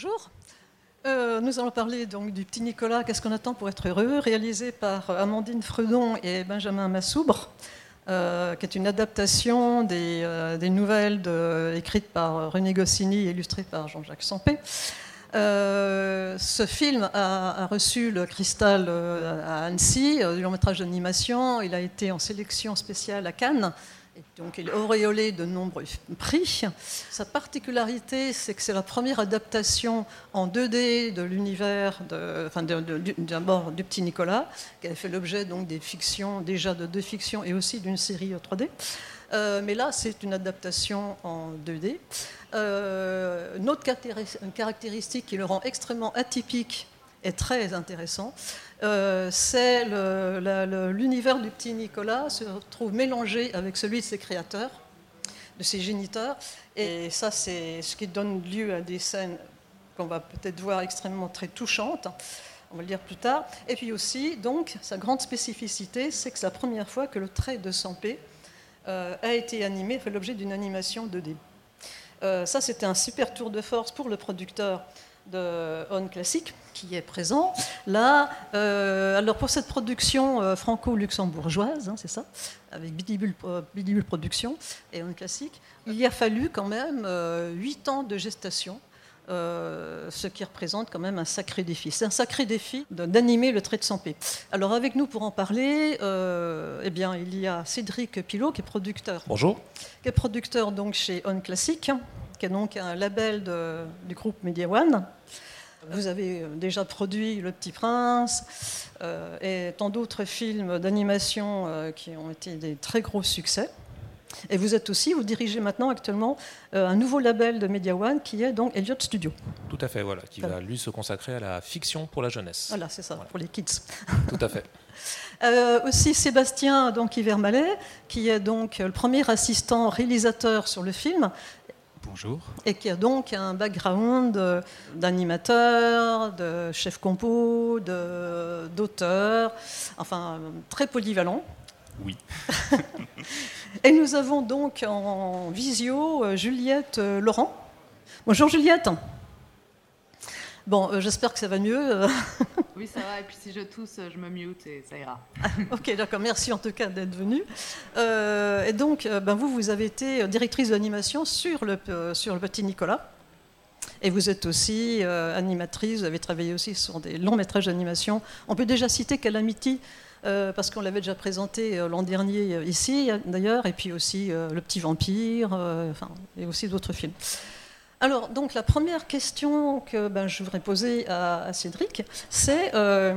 Bonjour. Euh, nous allons parler donc du petit Nicolas, Qu'est-ce qu'on attend pour être heureux, réalisé par Amandine Fredon et Benjamin Massoubre, euh, qui est une adaptation des, euh, nouvelles écrites par René Goscinny et illustrées par Jean-Jacques Sampé. ce film a, reçu le cristal à Annecy, du long métrage d'animation. Il a été en sélection spéciale à Cannes donc il est auréolé de nombreux prix. Sa particularité, c'est que c'est la première adaptation en 2D de l'univers, d'abord du petit Nicolas, qui a fait l'objet donc des fictions, déjà de deux fictions et aussi d'une série 3D. Euh, mais là, c'est une adaptation en 2D. Euh, une autre caractéristique qui le rend extrêmement atypique et très intéressant, euh, c'est l'univers du petit Nicolas se retrouve mélangé avec celui de ses créateurs, de ses géniteurs, et ça c'est ce qui donne lieu à des scènes qu'on va peut-être voir extrêmement très touchantes. On va le dire plus tard. Et puis aussi, donc, sa grande spécificité, c'est que c'est la première fois que le trait de Sampé euh, a été animé, fait l'objet d'une animation 2D. Euh, ça, c'était un super tour de force pour le producteur de On Classique qui est présent. Là, euh, alors pour cette production euh, franco-luxembourgeoise, hein, c'est ça, avec Bidibule, Bidibule Productions et On Classique, il y a fallu quand même euh, huit ans de gestation. ce qui représente quand même un sacré défi. C'est un sacré défi d'animer le trait de Sampé. Alors avec nous pour en parler, eh bien, il y a Cédric Pilot qui est producteur. Bonjour. Qui est producteur donc chez On Classique qui est donc un label du groupe Media One. Vous avez déjà produit Le Petit Prince euh, et tant d'autres films d'animation euh, qui ont été des très gros succès. Et vous êtes aussi, vous dirigez maintenant actuellement euh, un nouveau label de Media One qui est donc Elliott Studio. Tout à fait, voilà, qui va lui se consacrer à la fiction pour la jeunesse. Voilà, c'est ça, pour les kids. Tout à fait. aussi Sébastien donc Mallet, qui est donc le premier assistant réalisateur sur le film Bonjour. Et qui a donc un background d'animateur, de chef compo, d'auteur, enfin très polyvalent. Oui. Et nous avons donc en visio euh, Juliette euh, Laurent. Bonjour Juliette. Bon, euh, j'espère que ça va mieux. oui, ça va. Et puis si je tousse, je me mute et ça ira. ok, d'accord. Merci en tout cas d'être venue. Euh, et donc, euh, ben, vous, vous avez été directrice d'animation sur le, sur le Petit Nicolas. Et vous êtes aussi animatrice, vous avez travaillé aussi sur des longs métrages d'animation. On peut déjà citer Calamity, parce qu'on l'avait déjà présenté l'an dernier ici, d'ailleurs, et puis aussi Le Petit Vampire, enfin, et aussi d'autres films. Alors, donc, la première question que ben, je voudrais poser à, Cédric, c'est euh,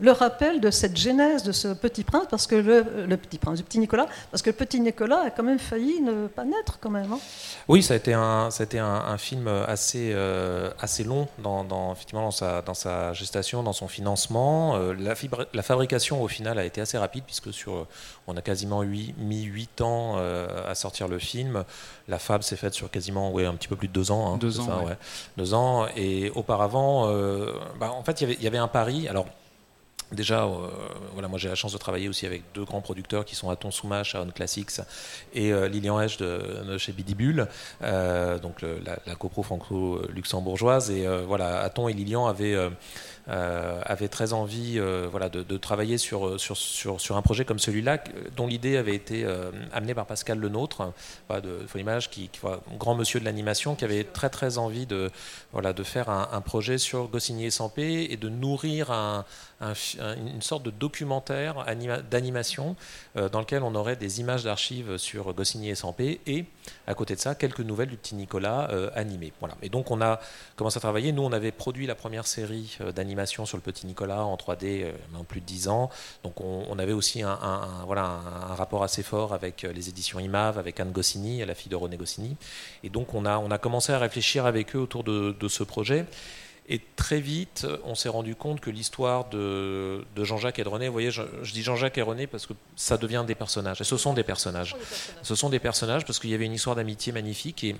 le rappel de cette genèse de ce petit prince, parce que le, petit prince, du petit Nicolas, parce que le petit Nicolas a quand même failli ne pas naître quand même. Hein. Oui, ça a été un, ça a été un, film assez, euh, assez long dans, effectivement dans sa, dans sa gestation, dans son financement. Euh, la, la, fabrication au final a été assez rapide puisque sur, on a quasiment mis 8 ans euh, à sortir le film. La fab s'est faite sur quasiment ouais, un petit peu plus de 2 ans. Hein, deux ans, ouais. Deux ans. Et auparavant, bah, en fait, il y avait un pari. Alors, Déjà, euh, voilà, moi j'ai la chance de travailler aussi avec deux grands producteurs qui sont Aton Soumache, On Classics et euh, Lilian Esch de, chez Bidibule, euh, donc la, la, copro franco-luxembourgeoise. Et voilà, Aton et Lilian avaient avait très envie euh, voilà, de, travailler sur, sur, sur, sur, un projet comme celui-là, dont l'idée avait été euh, amenée par Pascal Lenôtre, de Folimage, qui, qui grand monsieur de l'animation, qui avait très très envie de, voilà, de faire un, projet sur Goscinny et Sampé et de nourrir un, une sorte de documentaire d'animation dans lequel on aurait des images d'archives sur Goscinny et Sampé et à côté de ça quelques nouvelles du petit Nicolas animé. Voilà. Et donc on a commencé à travailler. Nous on avait produit la première série d'animation sur le petit Nicolas en 3D euh, en plus de 10 ans. Donc on, avait aussi un, voilà, un, rapport assez fort avec euh, les éditions IMAV, avec Anne Goscinny, la fille de René Goscinny. Et donc on a, on a commencé à réfléchir avec eux autour de, ce projet. Et très vite, on s'est rendu compte que l'histoire de, Jean-Jacques et de René, vous voyez, je, dis Jean-Jacques et René parce que ça devient des personnages. Et ce sont des personnages. Ce sont des personnages parce qu'il y avait une histoire d'amitié magnifique. Et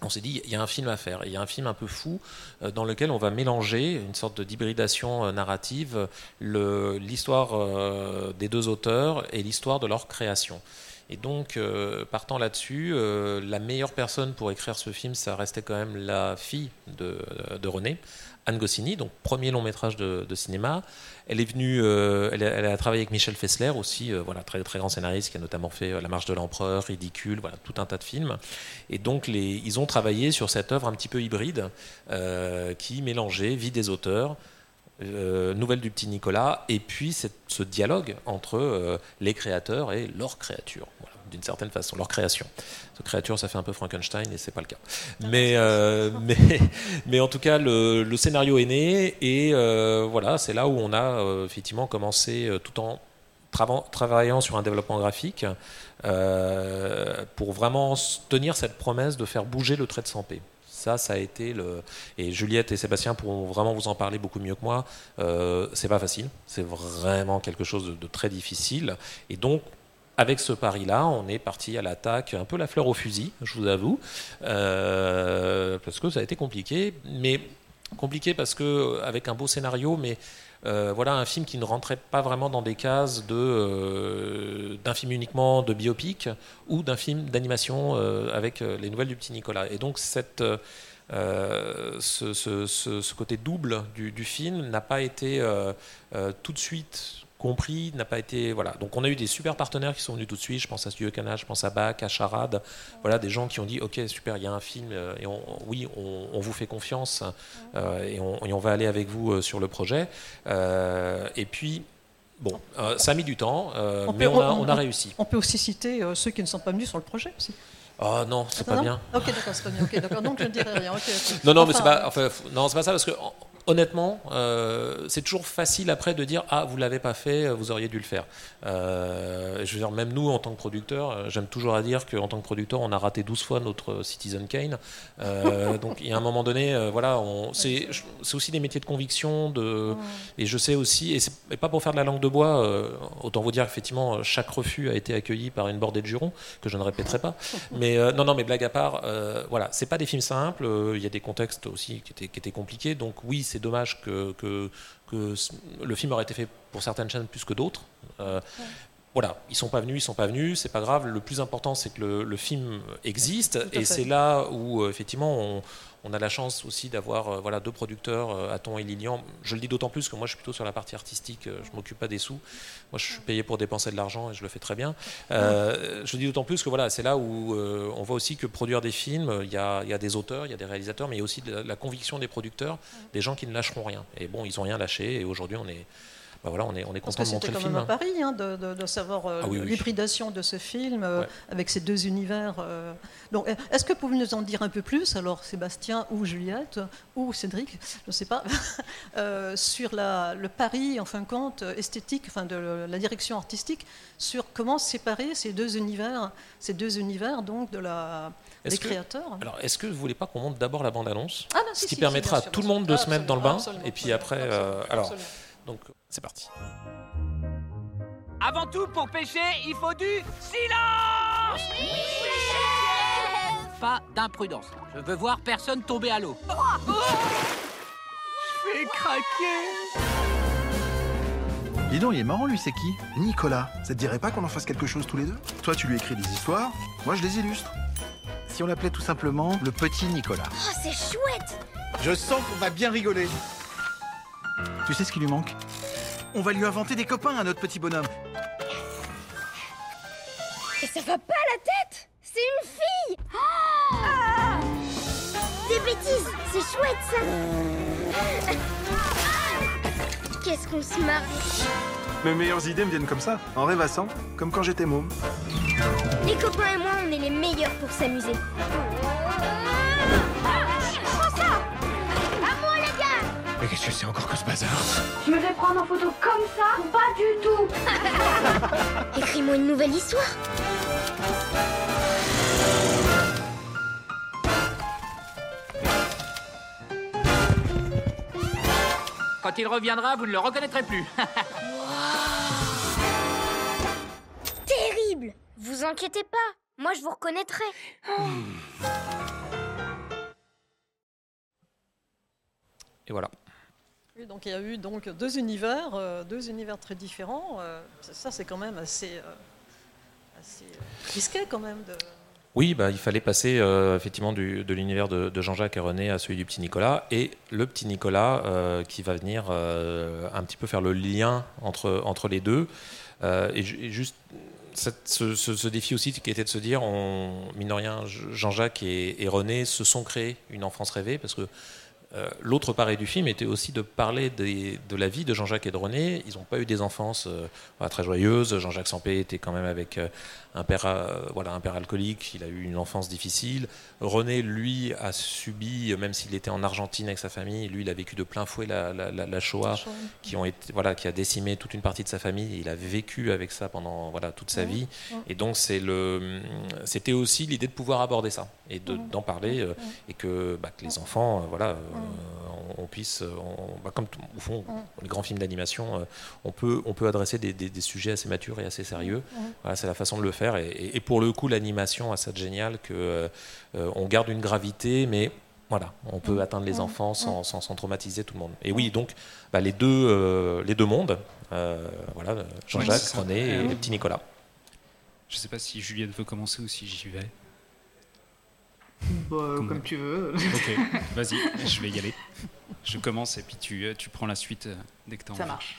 on s'est dit, il y a un film à faire. Il y a un film un peu fou euh, dans lequel on va mélanger une sorte d'hybridation euh, narrative, l'histoire euh, des deux auteurs et l'histoire de leur création. Et donc, euh, partant là-dessus, euh, la meilleure personne pour écrire ce film, ça restait quand même la fille de, de René, Anne Goscinny, donc premier long métrage de, cinéma. Elle est venue, euh, a, elle, a, travaillé avec Michel Fessler aussi, voilà, très, très grand scénariste qui a notamment fait La Marche de l'Empereur, Ridicule, voilà, tout un tas de films. Et donc, les, ils ont travaillé sur cette œuvre un petit peu hybride qui mélangeait vie des auteurs, euh, nouvelle du petit Nicolas, et puis cette, ce dialogue entre euh, les créateurs et leur créature, voilà, d'une certaine façon, leur création. Cette créature, ça fait un peu Frankenstein, et c'est pas le cas. Mais, euh, mais, mais en tout cas, le, le scénario est né, et voilà, c'est là où on a effectivement commencé tout en travaillant sur un développement graphique pour vraiment tenir cette promesse de faire bouger le trait de 100p. Ça, ça a été le. Et Juliette et Sébastien pourront vraiment vous en parler beaucoup mieux que moi. Euh, c'est pas facile. C'est vraiment quelque chose de, très difficile. Et donc, avec ce pari-là, on est parti à l'attaque, un peu la fleur au fusil, je vous avoue, euh, parce que ça a été compliqué. Mais compliqué parce que avec un beau scénario, mais euh, voilà un film qui ne rentrait pas vraiment dans des cases de euh, d'un film uniquement de biopic ou d'un film d'animation euh, avec les nouvelles du petit Nicolas. Et donc ce, côté double du film n'a pas été tout de suite compris, n'a pas été voilà. Donc on a eu des super partenaires qui sont venus tout de suite. Je pense à Studio Canal, je pense à Bach, à Charade. Voilà des gens qui ont dit ok super, il y a un film et on, oui on, on, vous fait confiance euh, et, on, et, on, va aller avec vous sur le projet. Euh, et puis bon, euh, ça a mis du temps, euh, mais on a, on a, réussi. On peut aussi citer ceux qui ne sont pas venus sur le projet aussi. Oh non, c'est pas non bien. Ok, d'accord, c'est pas bien. Donc je ne dirai rien. Okay, okay. Non, non, enfin, mais c'est pas. Enfin, non, c'est pas ça parce que honnêtement, euh, c'est toujours facile après de dire ah vous l'avez pas fait, vous auriez dû le faire. Euh, je veux dire même nous en tant que producteur, j'aime toujours à dire qu'en tant que producteur on a raté 12 fois notre Citizen Kane. Euh, donc il y a un moment donné, euh, voilà, c'est aussi des métiers de conviction de et je sais aussi et c'est pas pour faire de la langue de bois. euh, autant vous dire effectivement chaque refus a été accueilli par une bordée de jurons que je ne répéterai pas. Mais euh, non non mais blague à part, voilà, c'est pas des films simples. Il y a des contextes aussi qui étaient, qui étaient compliqués. Donc oui c'est dommage que, que, que, le film aurait été fait pour certaines chaînes plus que d'autres. Euh, ouais. Voilà, ils sont pas venus, ils sont pas venus, c'est pas grave. Le plus important, c'est que le, le, film existe, et c'est là où euh, effectivement on, on, a la chance aussi d'avoir euh, voilà deux producteurs, euh, Aton et Lilian. Je le dis d'autant plus que moi, je suis plutôt sur la partie artistique. Je m'occupe pas des sous. Moi, je suis payé pour dépenser de l'argent et je le fais très bien. Euh, je le dis d'autant plus que voilà, c'est là où on voit aussi que produire des films, il y a, il y a des auteurs, il y a des réalisateurs, mais il y a aussi la, la conviction des producteurs, des gens qui ne lâcheront rien. Et bon, ils ont rien lâché, et aujourd'hui, on est ben voilà, on est, on est content de montrer le film. C'était quand même un pari hein, de, de, de, savoir euh, ah, oui, oui. l'hybridation de ce film euh, ouais. avec ces deux univers. Euh. Donc, est-ce que vous pouvez nous en dire un peu plus, alors Sébastien ou Juliette ou Cédric, je ne sais pas, sur la, le pari, en fin de compte, esthétique, enfin de la direction artistique, sur comment séparer ces deux univers, ces deux univers donc de la, des que, créateurs? Alors, est-ce que vous voulez pas qu'on monte d'abord la bande-annonce? Ah, non, Ce si, qui si, permettra si, à tout le monde de se mettre dans le bain, et puis après, alors, donc c'est parti. Avant tout, pour pêcher, il faut du silence oui Pas d'imprudence. Je veux voir personne tomber à l'eau. Oh oh Je vais craquer Dis donc, il est marrant lui, c'est qui? Nicolas. Ça te dirait pas qu'on en fasse quelque chose tous les deux? Toi, tu lui écris des histoires, moi je les illustre. Si on l'appelait tout simplement le petit Nicolas. Oh, c'est chouette Je sens qu'on va bien rigoler. Tu sais ce qui lui manque? On va lui inventer des copains à notre petit bonhomme. Et ça va pas la tête! C'est une fille! Oh ah! Des bêtises! C'est chouette ça! Qu'est-ce qu'on se marre Mes meilleures idées me viennent comme ça, en rêvassant, comme quand j'étais môme. Les copains et moi, on est les meilleurs pour s'amuser. Mais qu'est-ce que c'est encore que ce bazar Je me vais prendre en photo comme ça Pas du tout Écris-moi une nouvelle histoire Quand il reviendra, vous ne le reconnaîtrez plus. Terrible Vous inquiétez pas, moi je vous reconnaîtrai. Et voilà. Donc il y a eu donc deux univers, euh, deux univers très différents. Euh, ça, c'est quand même assez, euh, risqué quand même de. Oui, bah, il fallait passer effectivement de l'univers de, Jean-Jacques et René à celui du petit Nicolas, et le petit Nicolas qui va venir un petit peu faire le lien entre, entre les deux. Et, ju- et juste ce, défi aussi qui était de se dire, on, Jean-Jacques et, et René se sont créés une enfance rêvée, parce que euh, L'autre paré du film était aussi de parler de la vie de Jean-Jacques et de René. Ils n'ont pas eu des enfances euh, très joyeuses. Jean-Jacques Sampé était quand même avec euh, un père, euh, voilà, un père alcoolique. Il a eu une enfance difficile. René, lui, a subi, même s'il était en Argentine avec sa famille, lui, il a vécu de plein fouet la, la, la- la Shoah, qui, ont été, voilà, qui a décimé toute une partie de sa famille. Il a vécu avec ça pendant voilà, toute sa Ouais, vie. ouais. Et donc, c'était aussi l'idée de pouvoir aborder ça et de- d'en parler euh, et que, bah, que les enfants, euh, voilà, on, on puisse, on- bah, comme au fond, les grands films d'animation, on peut, on peut adresser des, des- des sujets assez matures et assez sérieux. Voilà, c'est la façon de le faire. Et, et- et pour le coup, l'animation a ça de génial que euh, euh, on garde une gravité, mais voilà, on peut Mhm. atteindre les Mhm. enfants sans, sans- sans traumatiser tout le monde. Et oui, donc bah, les deux, euh, les deux mondes, euh, voilà, Jean-Jacques. René et le petit Nicolas. Je sais pas si Juliette veut commencer ou si j'y vais. Bah, euh, Comme- comme tu veux. Ok, vas-y, je vais y aller. Je commence et puis tu, euh, tu prends la suite euh, dès que tu as Ça marche.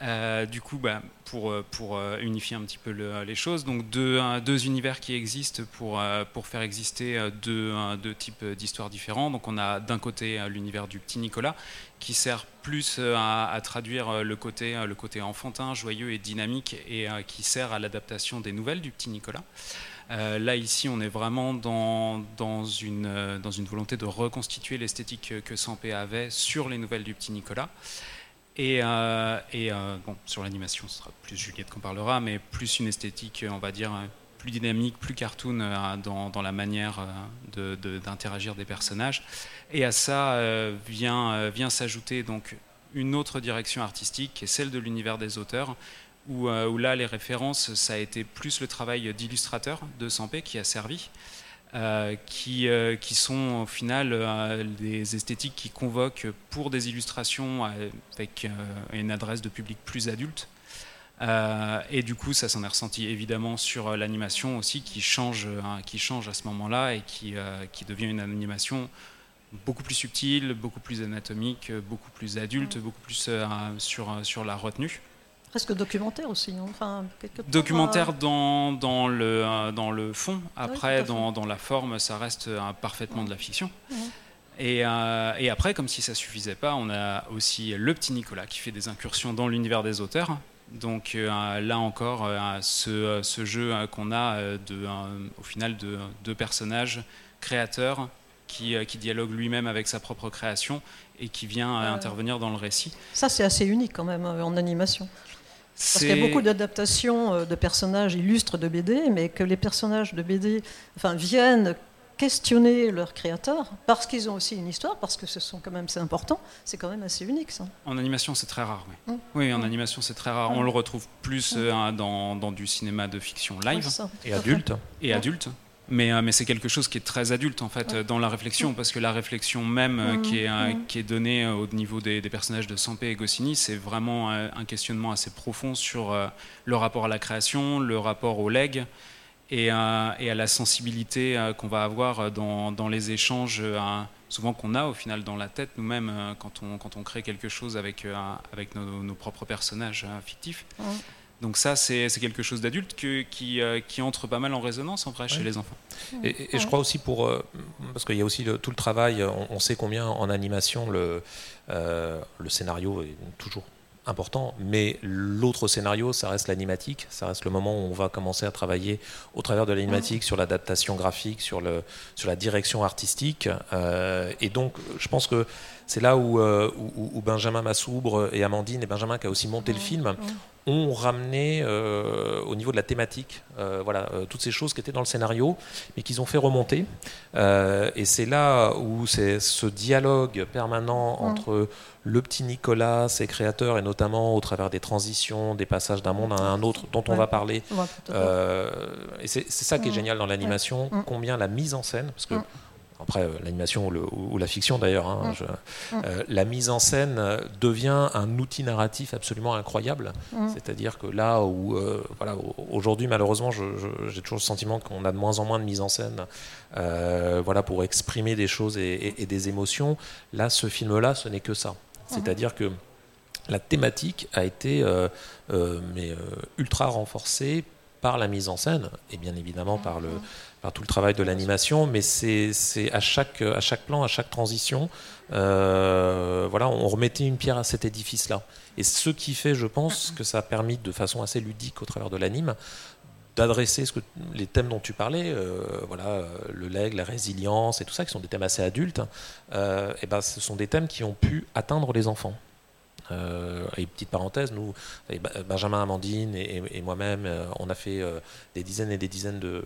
Euh, du coup, bah, pour, pour unifier un petit peu le- les choses, donc deux, deux univers qui existent pour, pour faire exister deux, deux types d'histoires différents. Donc on a d'un côté l'univers du petit Nicolas qui sert plus à, à traduire le côté, le côté enfantin, joyeux et dynamique et qui sert à l'adaptation des nouvelles du petit Nicolas. Euh, là, ici, on est vraiment dans, dans, une, euh, dans une volonté de reconstituer l'esthétique que, Sampé avait sur les nouvelles du petit Nicolas. Et, euh, et, bon, sur l'animation, ce sera plus Juliette qu'on parlera, mais plus une esthétique, on va dire, plus dynamique, plus cartoon dans, dans la manière euh, de- de- d'interagir des personnages. Et à ça vient, vient s'ajouter donc une autre direction artistique, qui est celle de l'univers des auteurs, où, euh, où là, les références, ça a été plus le travail d'illustrateur de Sampé qui a servi. euh, qui, euh, qui sont au final des esthétiques qui convoquent pour des illustrations avec une adresse de public plus adulte. Et du coup, ça s'en est ressenti évidemment sur l'animation aussi, qui change, euh, qui change à ce moment-là et qui, qui devient une animation beaucoup plus subtile, beaucoup plus anatomique, beaucoup plus adulte, beaucoup plus sur, sur la retenue. Presque documentaire aussi. Enfin, Documentaire euh, dans, dans, le, euh, dans le fond, après dans, dans la forme, ça reste euh, parfaitement de la fiction. Et, euh, et après, comme si ça suffisait pas, on a aussi le petit Nicolas qui fait des incursions dans l'univers des auteurs. Donc euh, là encore, euh, ce, ce jeu qu'on a de, au final de deux personnages créateurs qui, qui dialoguent lui-même avec sa propre création et qui vient intervenir dans le récit. Ça, c'est assez unique quand même en animation. Parce qu'il y a beaucoup d'adaptations euh, de personnages illustres de BD, mais que les personnages de BD enfin, viennent questionner leur créateur parce qu'ils ont aussi une histoire, parce que ce sont quand même c'est important. C'est quand même assez unique ça. En animation, c'est très rare, oui. Mm. Oui, en animation, c'est très rare. Mm. On le retrouve plus euh, hein, dans, dans du cinéma de fiction live ça, Et adulte. et adulte. Mais, euh, mais c'est quelque chose qui est très adulte en fait Ouais. dans la réflexion parce que la réflexion même euh, qui, est, euh, mhm. qui est donnée au niveau des, des personnages de Sampé et Goscinny c'est vraiment un questionnement assez profond sur le rapport à la création, le rapport au leg et, et à la sensibilité qu'on va avoir dans, dans les échanges souvent qu'on a au final dans la tête nous-mêmes quand, on, quand on crée quelque chose avec, avec nos, nos propres personnages fictifs. Ouais. Donc ça, c'est quelque chose d'adulte que- qui, euh, qui entre pas mal en résonance en vrai chez les enfants. Et, et- et je crois aussi pour euh, parce qu'il y a aussi le- tout le travail. On, on sait combien en animation le euh, le scénario est toujours important, mais l'autre scénario, ça reste l'animatique, ça reste le moment où on va commencer à travailler au travers de l'animatique sur l'adaptation graphique, sur le sur la direction artistique, Euh, et donc je pense que c'est là où, euh, où, où Benjamin Massoubre et Amandine et Benjamin qui a aussi monté le film ont ramené euh, au niveau de la thématique, euh, voilà, euh, toutes ces choses qui étaient dans le scénario, mais qu'ils ont fait remonter. Et c'est là où c'est ce dialogue permanent Mm. entre le petit Nicolas, ses créateurs, et notamment au travers des transitions, des passages d'un monde à un autre, dont on Ouais. va parler. Ouais, et c'est ça qui est Mm. génial dans l'animation, Mm. combien la mise en scène, parce que. Après euh, l'animation ou, la fiction d'ailleurs, hein, mm. Mm. Euh, la mise en scène devient un outil narratif absolument incroyable. Mm. C'est-à-dire que là où, voilà, aujourd'hui malheureusement, j'ai toujours le sentiment qu'on a de moins en moins de mise en scène, voilà, pour exprimer des choses et, des émotions. Là, ce film-là, ce n'est que ça. C'est-à-dire que la thématique a été mais, ultra renforcée par la mise en scène et bien évidemment par le par tout le travail de l'animation, mais c'est à chaque, plan, à chaque transition, euh, voilà, on remettait une pierre à cet édifice-là. Et ce qui fait, je pense, que ça a permis de façon assez ludique au travers de l'anime d'adresser les thèmes dont tu parlais, euh, voilà, le leg, la résilience et tout ça, qui sont des thèmes assez adultes, euh, et ben, ce sont des thèmes qui ont pu atteindre les enfants. Euh, et petite parenthèse, nous, Benjamin Amandine et, moi-même, euh, on a fait euh, des dizaines et des dizaines de,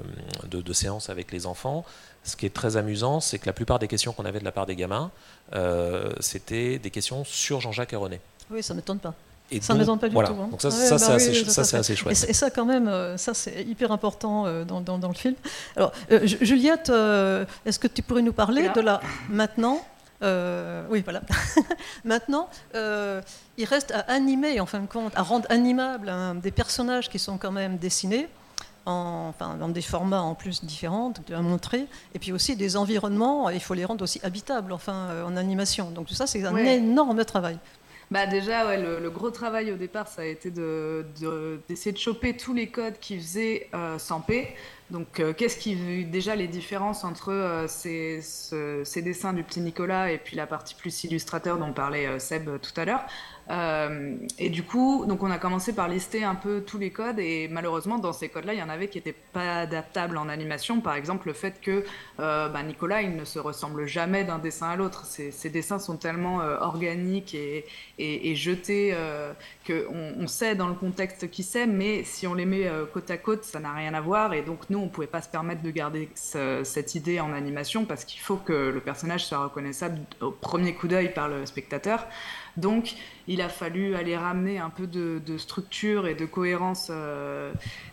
de, séances avec les enfants. Ce qui est très amusant, c'est que la plupart des questions qu'on avait de la part des gamins, c'était des questions sur Jean-Jacques et René. Oui, ça ne m'étonne pas. Et ça ne m'étonne pas du tout. Hein. Donc ça, ça bah c'est assez, chouette. Et, ça, quand même, ça c'est hyper important dans, dans, dans, le film. Alors, Juliette, est-ce que tu pourrais nous parler de la maintenant euh, oui, voilà. Maintenant, euh, il reste à animer, en fin de compte, à rendre animables hein, des personnages qui sont quand même dessinés. En, enfin, dans des formats en plus différents à montrer, et puis aussi des environnements, il faut les rendre aussi habitables enfin, euh, en animation. Donc tout ça, c'est un énorme travail. Bah déjà, ouais, le, gros travail au départ, ça a été d'essayer de, de, choper tous les codes qui faisaient euh, P. Donc, euh, qu'est-ce qui déjà les différences entre euh, ces, dessins du petit Nicolas et puis la partie plus illustrateur dont parlait euh, Seb tout à l'heure? Et du coup, donc on a commencé par lister un peu tous les codes et malheureusement dans ces codes-là, il y en avait qui n'étaient pas adaptables en animation. Par exemple, le fait que bah, Nicolas, il ne se ressemble jamais d'un dessin à l'autre. Ces, dessins sont tellement organiques et, et, jetés qu'on on sait dans le contexte qui c'est, mais si on les met côte à côte, ça n'a rien à voir. Et donc nous, on ne pouvait pas se permettre de garder cette idée en animation parce qu'il faut que le personnage soit reconnaissable au premier coup d'œil par le spectateur. Donc, il a fallu aller ramener un peu de, structure et de cohérence. Euh,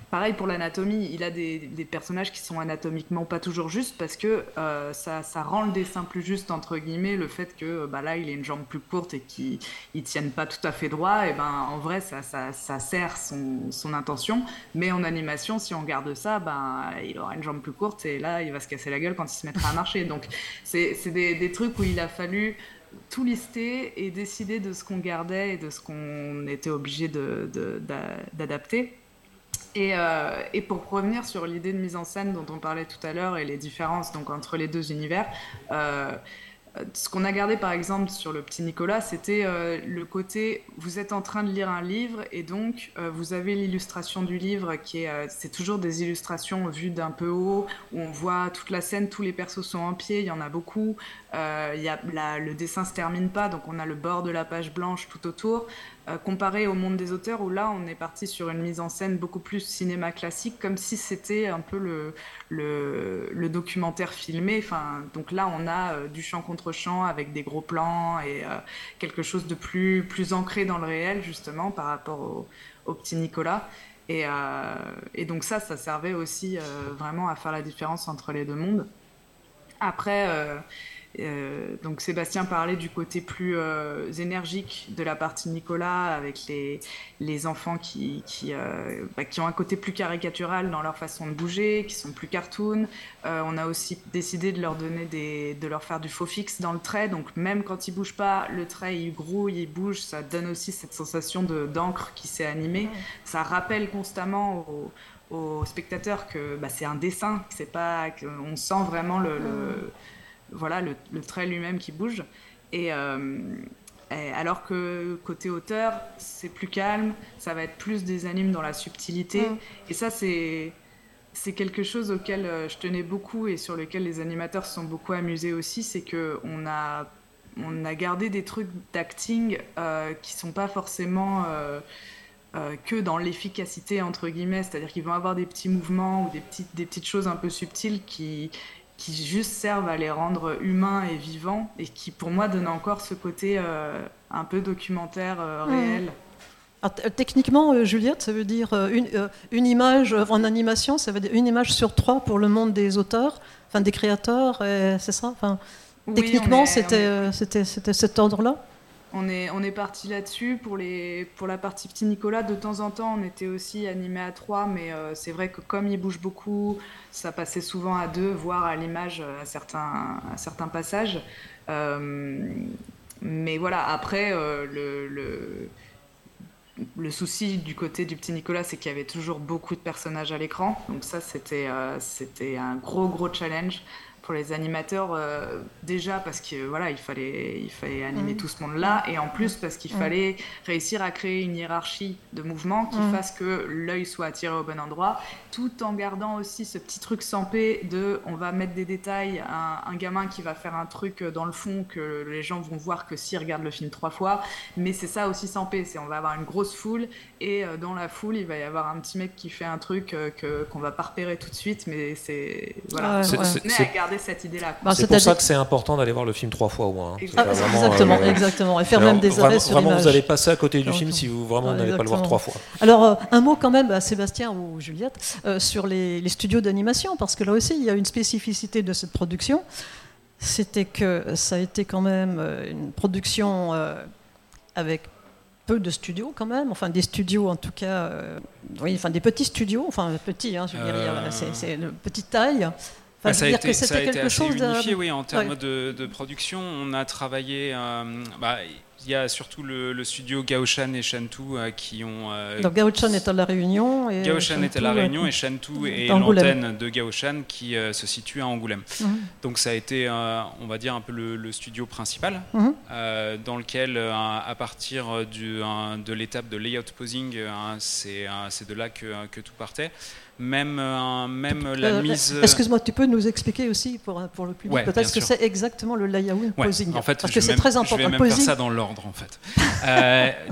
pareil pour l'anatomie, il a des, personnages qui sont anatomiquement pas toujours justes parce que euh, ça, rend le dessin plus juste, entre guillemets, le fait que bah là, il a une jambe plus courte et qu'il ne tienne pas tout à fait droit, et ben en vrai, ça, sert son, intention. Mais en animation, si on garde ça, ben, il aura une jambe plus courte et là, il va se casser la gueule quand il se mettra à marcher. Donc, c'est des, trucs où il a fallu tout lister et décider de ce qu'on gardait et de ce qu'on était obligé d'adapter. et, euh, et, pour revenir sur l'idée de mise en scène dont on parlait tout à l'heure et les différences donc, entre les deux univers, euh, ce qu'on a gardé par exemple sur le petit Nicolas, c'était euh, le côté vous êtes en train de lire un livre et donc euh, vous avez l'illustration du livre qui est euh, c'est toujours des illustrations vues d'un peu haut où on voit toute la scène, tous les persos sont en pied, il y en a beaucoup, y a, le dessin se termine pas donc on a le bord de la page blanche tout autour. Euh, comparé au monde des auteurs où là on est parti sur une mise en scène beaucoup plus cinéma classique, comme si c'était un peu le, documentaire filmé. Enfin, donc là on a euh, du champ contre champ avec des gros plans et euh, quelque chose de plus, plus ancré dans le réel justement par rapport au, petit Nicolas. Et, et, donc ça, ça servait aussi vraiment à faire la différence entre les deux mondes. Après, euh, donc Sébastien parlait du côté plus euh, énergique de la partie Nicolas avec les, les enfants qui, qui, euh, bah, qui, ont un côté plus caricatural dans leur façon de bouger, qui sont plus cartoon. on a aussi décidé de leur donner des, de leur faire du faux fixe dans le trait, donc même quand ils bougent pas, le trait il grouille, il bouge, ça donne aussi cette sensation d'encre qui s'est animée. Ça rappelle constamment aux, spectateurs que bah, c'est un dessin, c'est pas, qu'on sent vraiment le voilà, le, trait lui-même qui bouge. Euh, et, alors que côté auteur, c'est plus calme, ça va être plus des animes dans la subtilité. Mm. Et ça, c'est c'est quelque chose auquel euh, je tenais beaucoup et sur lequel les animateurs se sont beaucoup amusés aussi, c'est que on a on a gardé des trucs d'acting euh, qui sont pas forcément euh, que dans l'efficacité entre guillemets, c'est-à-dire qu'ils vont avoir des petits mouvements ou des petites des petites choses un peu subtiles qui qui juste servent à les rendre humains et vivants et qui pour moi donnent encore ce côté euh, un peu documentaire euh, réel. techniquement, euh, Juliette, ça veut dire une, une, image en animation, ça veut dire une image sur trois pour le monde des auteurs. enfin des créateurs, c'est ça. Enfin, techniquement, c'était c'était cet ordre-là? On est, parti là-dessus. Pour, la partie Petit Nicolas, de temps en temps, on était aussi animé à trois, mais euh, c'est vrai que comme il bouge beaucoup, ça passait souvent à deux, voire à l'image à certains, à passages. Euh, mais voilà, après, euh, le, souci du côté du Petit Nicolas, c'est qu'il y avait toujours beaucoup de personnages à l'écran. Donc ça, c'était c'était un gros, gros challenge pour les animateurs euh, déjà parce que voilà il fallait il fallait animer mm. tout ce monde là et en plus parce qu'il mm. fallait réussir à créer une hiérarchie de mouvements qui mm. fasse que l'œil soit attiré au bon endroit tout en gardant aussi ce petit truc sans paix de on va mettre des détails un, gamin qui va faire un truc dans le fond que les gens vont voir que s'ils regardent le film trois fois mais c'est ça aussi sans paix c'est on va avoir une grosse foule et euh, dans la foule il va y avoir un petit mec qui fait un truc euh, que qu'on va pas repérer tout de suite mais c'est voilà à garder cette idée-là. Bah, c'est pour ça que c'est important d'aller voir le film trois fois au moins. Hein. exactement, euh, exactement. Et faire même des arrêts sur Vraiment, vous allez passer à côté du film si vous vraiment n'allez pas le voir trois fois. Alors, euh, un mot quand même à Sébastien ou Juliette euh, sur les, studios d'animation, parce que là aussi, il y a une spécificité de cette production. C'était que ça a été quand même une production avec peu de studios quand même, enfin des studios en tout cas, oui, enfin des petits studios, enfin petits, hein, je veux dire, c'est une petite taille. Enfin, ça, a été, ça a été assez unifié, oui, en termes de, de, production. On a travaillé. Euh, bah, il y a surtout le, studio Gaoshan et Shantou euh, qui ont. Euh, Donc Gaoshan est à La Réunion. Et Gaoshan est à La Réunion et Shantou est l'antenne de Gaoshan qui se situe à Angoulême. Mhm. Donc ça a été, on va dire, un peu le, studio principal mhm. dans lequel, à partir du, de l'étape de layout posing, c'est de là que, que tout partait même, euh, même la euh, mise. Euh, excuse-moi, tu peux nous expliquer aussi pour, pour le public peut-être ce que c'est exactement le layout posing en fait, Parce que c'est très important. Je vais même faire ça dans l'ordre en fait.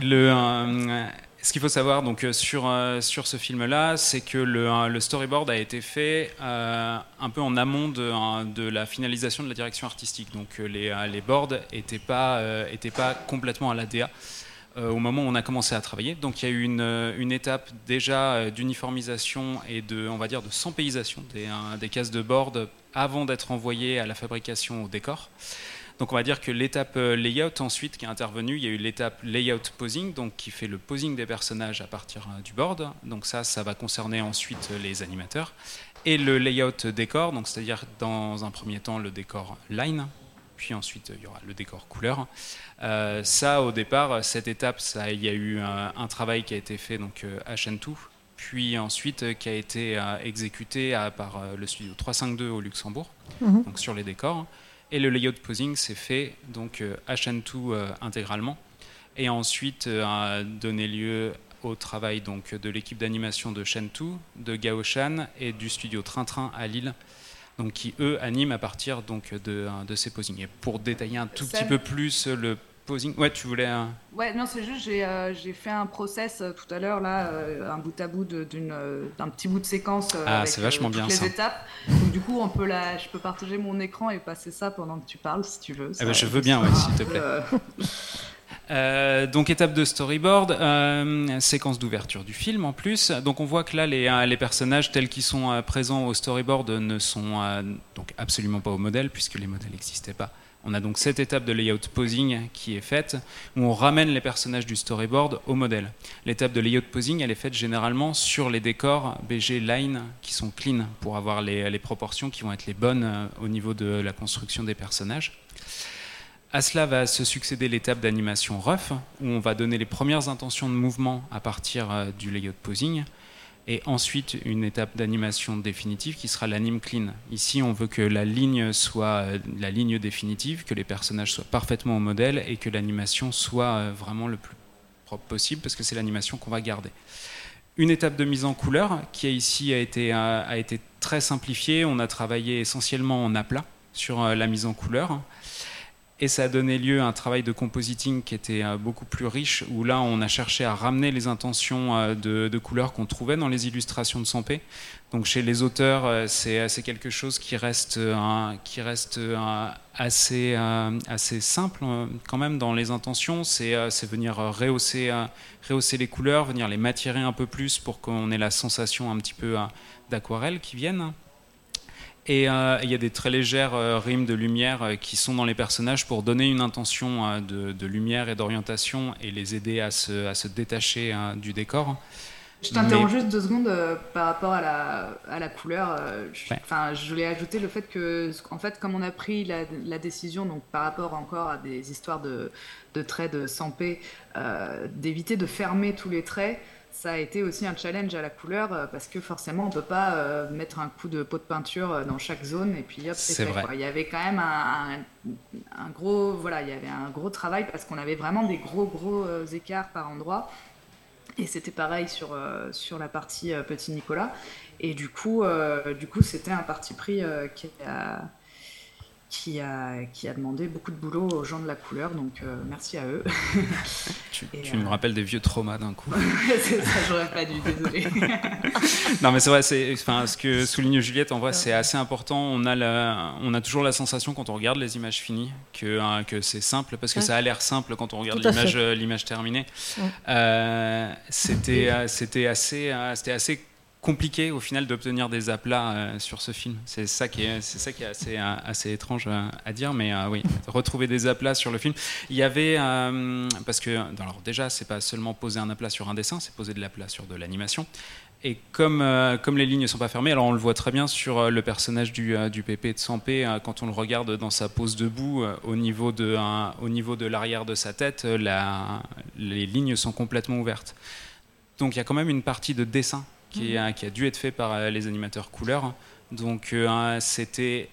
le, ce qu'il faut savoir donc sur, sur ce film-là, c'est que le, le, storyboard a été fait un peu en amont de, de, la finalisation de la direction artistique. Donc les, les boards n'étaient pas, étaient pas complètement à la DA. Euh, au moment où on a commencé à travailler. Donc il y a eu une, euh, étape déjà euh, d'uniformisation et de, on va dire, de sampéisation des, des cases de board avant d'être envoyées à la fabrication au décor. Donc on va dire que l'étape layout ensuite qui est intervenue, il y a eu l'étape layout posing, donc qui fait le posing des personnages à partir du board. Donc ça, ça va concerner ensuite les animateurs. Et le layout décor, donc c'est-à-dire dans un premier temps le décor line, puis ensuite il y aura le décor couleur. Euh, ça, au départ, cette étape, ça, il y a eu un, travail qui a été fait donc, euh, à Shentou, puis ensuite euh, qui a été exécuté par le studio 352 au Luxembourg, mhm. donc sur les décors. Et le layout posing s'est fait donc à Shentou intégralement, et ensuite a donné lieu au travail donc de l'équipe d'animation de Shentou, de Gaoshan et du studio Train Train à Lille, donc qui eux animent à partir donc de, de ces posings. Et pour détailler un tout petit peu plus le posing, ouais, tu voulais. Ouais, non, c'est juste j'ai euh, j'ai fait un process euh, tout à l'heure là, euh, un bout à bout d'un petit bout de séquence. ah, c'est vachement bien les étapes. Donc du coup, on peut la, je peux partager mon écran et passer ça pendant que tu parles si tu veux. Eh ben, je veux bien, ouais, s'il te plaît. Euh, donc étape de storyboard, euh, séquence d'ouverture du film en plus. Donc on voit que là les, euh, personnages tels qu'ils sont présents au storyboard ne sont donc absolument pas au modèle puisque les modèles n'existaient pas. On a donc cette étape de layout posing qui est faite où on ramène les personnages du storyboard au modèle. L'étape de layout posing elle est faite généralement sur les décors BG line qui sont clean pour avoir les proportions qui vont être les bonnes au niveau de la construction des personnages. À cela va se succéder l'étape d'animation rough, où on va donner les premières intentions de mouvement à partir euh, du layout posing, et ensuite une étape d'animation définitive qui sera l'anime clean. Ici, on veut que la ligne soit euh, la ligne définitive, que les personnages soient parfaitement au modèle et que l'animation soit euh, vraiment le plus propre possible, parce que c'est l'animation qu'on va garder. Une étape de mise en couleur qui ici a été, a été très simplifiée. On a travaillé essentiellement en aplat sur la mise en couleur. Et ça a donné lieu à un travail de compositing qui était euh, beaucoup plus riche, où là on a cherché à ramener les intentions euh, de, couleurs qu'on trouvait dans les illustrations de Sampé. Donc chez les auteurs, euh, c'est quelque chose qui reste, assez, simple quand même dans les intentions. C'est venir rehausser, les couleurs, venir les matiérer un peu plus pour qu'on ait la sensation un petit peu d'aquarelle qui vienne. Et euh, il y a des très légères euh, rimes de lumière euh, qui sont dans les personnages pour donner une intention de, de, lumière et d'orientation et les aider à se, à se détacher du décor. Je t'interromps juste deux secondes par rapport à la, à la couleur. je, je voulais ajouter le fait que, en fait, comme on a pris la, la décision, donc par rapport encore à des histoires de, de traits de 100p, d'éviter de fermer tous les traits, ça a été aussi un challenge à la couleur euh, parce que forcément on peut pas euh, mettre un coup de pot de peinture euh, dans chaque zone et puis hop c'est fait. Il y avait quand même un, gros voilà il y avait un gros travail parce qu'on avait vraiment des gros gros écarts par endroit. Et c'était pareil sur sur la partie petit Nicolas. Et du coup du coup c'était un parti pris qui a qui a, qui a demandé beaucoup de boulot aux gens de la couleur, donc euh, merci à eux. tu, me euh, rappelles des vieux traumas d'un coup. c'est ça, j'aurais pas dû, désolé. non, mais c'est vrai, c'est, enfin, ce que souligne Juliette, en vrai, c'est assez important. On a, la, on a toujours la sensation, quand on regarde les images finies, que, hein, que c'est simple, parce que ça a l'air simple quand on regarde l'image, euh, l'image terminée. c'était, c'était, assez, c'était assez compliqué au final d'obtenir des aplats euh, sur ce film. C'est ça qui est, c'est ça qui est assez, euh, assez étrange euh, à dire, mais oui, retrouver des aplats sur le film. Il y avait, parce que, alors déjà, c'est pas seulement poser un aplat sur un dessin, c'est poser de l'aplat sur de l'animation. Et comme, comme les lignes ne sont pas fermées, alors on le voit très bien sur le personnage du, du PP de Sampé, quand on le regarde dans sa pose debout, au niveau de, au niveau de l'arrière de sa tête, la, les lignes sont complètement ouvertes. Donc il y a quand même une partie de dessin qui, a, qui a dû être fait par euh, les animateurs couleurs. Donc euh, c'était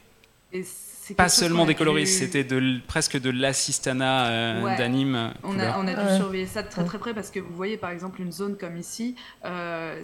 pas seulement des coloristes, c'était de, presque de l'assistana euh, d'anime. On a, on a dû surveiller ça de très très près parce que vous voyez par exemple une zone comme ici, euh,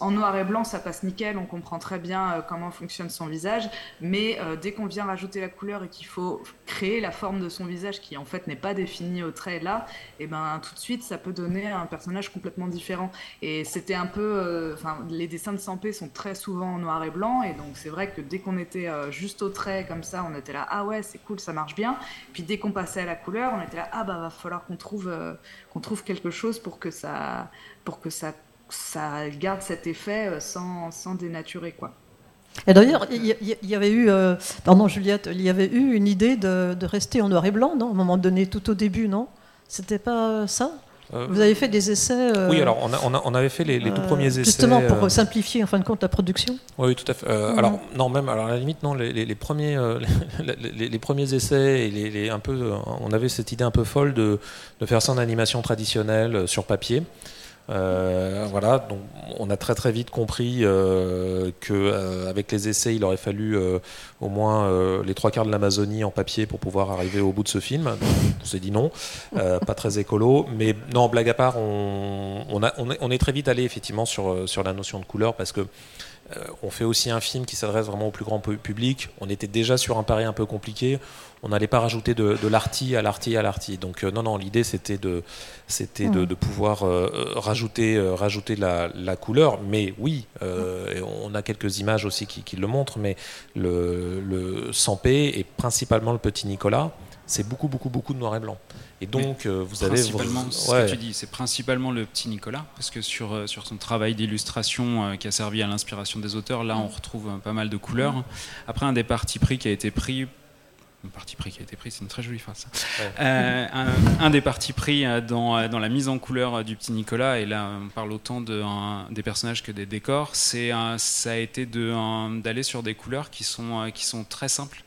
en noir et blanc ça passe nickel, on comprend très bien euh, comment fonctionne son visage, mais dès qu'on vient rajouter la couleur et qu'il faut créer la forme de son visage qui en fait n'est pas définie au trait là, et eh ben tout de suite ça peut donner un personnage complètement différent. Et c'était un peu, enfin les dessins de Sampé sont très souvent en noir et blanc et donc c'est vrai que dès qu'on était juste au trait comme ça, on était là, ah ouais, c'est cool, ça marche bien. Puis dès qu'on passait à la couleur, on était là, ah bah va falloir qu'on trouve, euh, trouve quelque chose pour que ça, pour que ça, ça garde cet effet euh, sans, sans dénaturer quoi. Et d'ailleurs, il y, avait eu, euh, pardon Juliette, il y avait eu une idée de, de, rester en noir et blanc, non? À un moment donné, tout au début, non? C'était pas ça? Vous avez fait des essais euh, Oui, alors on, on, avait fait les, tout euh, premiers essais. Justement pour simplifier en fin de compte la production? Oui, tout à fait. Alors, non, même, alors à la limite, non, les, premiers, les, premiers essais, et les, un peu, on avait cette idée un peu folle de, de faire ça en animation traditionnelle sur papier. Euh, voilà, donc on a très très vite compris euh, que euh, avec les essais, il aurait fallu au moins les trois quarts de l'Amazonie en papier pour pouvoir arriver au bout de ce film. on s'est dit non, pas très écolo. Mais non, blague à part, on, est, on est, très vite allé effectivement sur, sur la notion de couleur parce que on fait aussi un film qui s'adresse vraiment au plus grand public. On était déjà sur un pari un peu compliqué on n'allait pas rajouter de, de l'arty à l'arty à l'arty. Donc euh, non, non, l'idée c'était de, c'était de, hmm. pouvoir euh, rajouter, euh, rajouter la, couleur. Mais oui, on a quelques images aussi qui, le montrent, mais le, le 100p et principalement le petit Nicolas, c'est beaucoup, beaucoup, beaucoup de noir et blanc. Et donc, vous avez. Principalement, ce que tu dis, c'est principalement le petit Nicolas, parce que sur, sur son travail d'illustration qui a servi à l'inspiration des auteurs, là, on retrouve pas mal de couleurs. Après, un des partis pris qui a été pris un parti pris qui a été pris, c'est une très jolie phrase. Euh, un, des partis pris euh, dans, euh, dans, la mise en couleur du petit Nicolas, et là on parle autant de, des personnages que des décors, c'est ça a été d'aller sur des couleurs qui sont, qui sont très simples,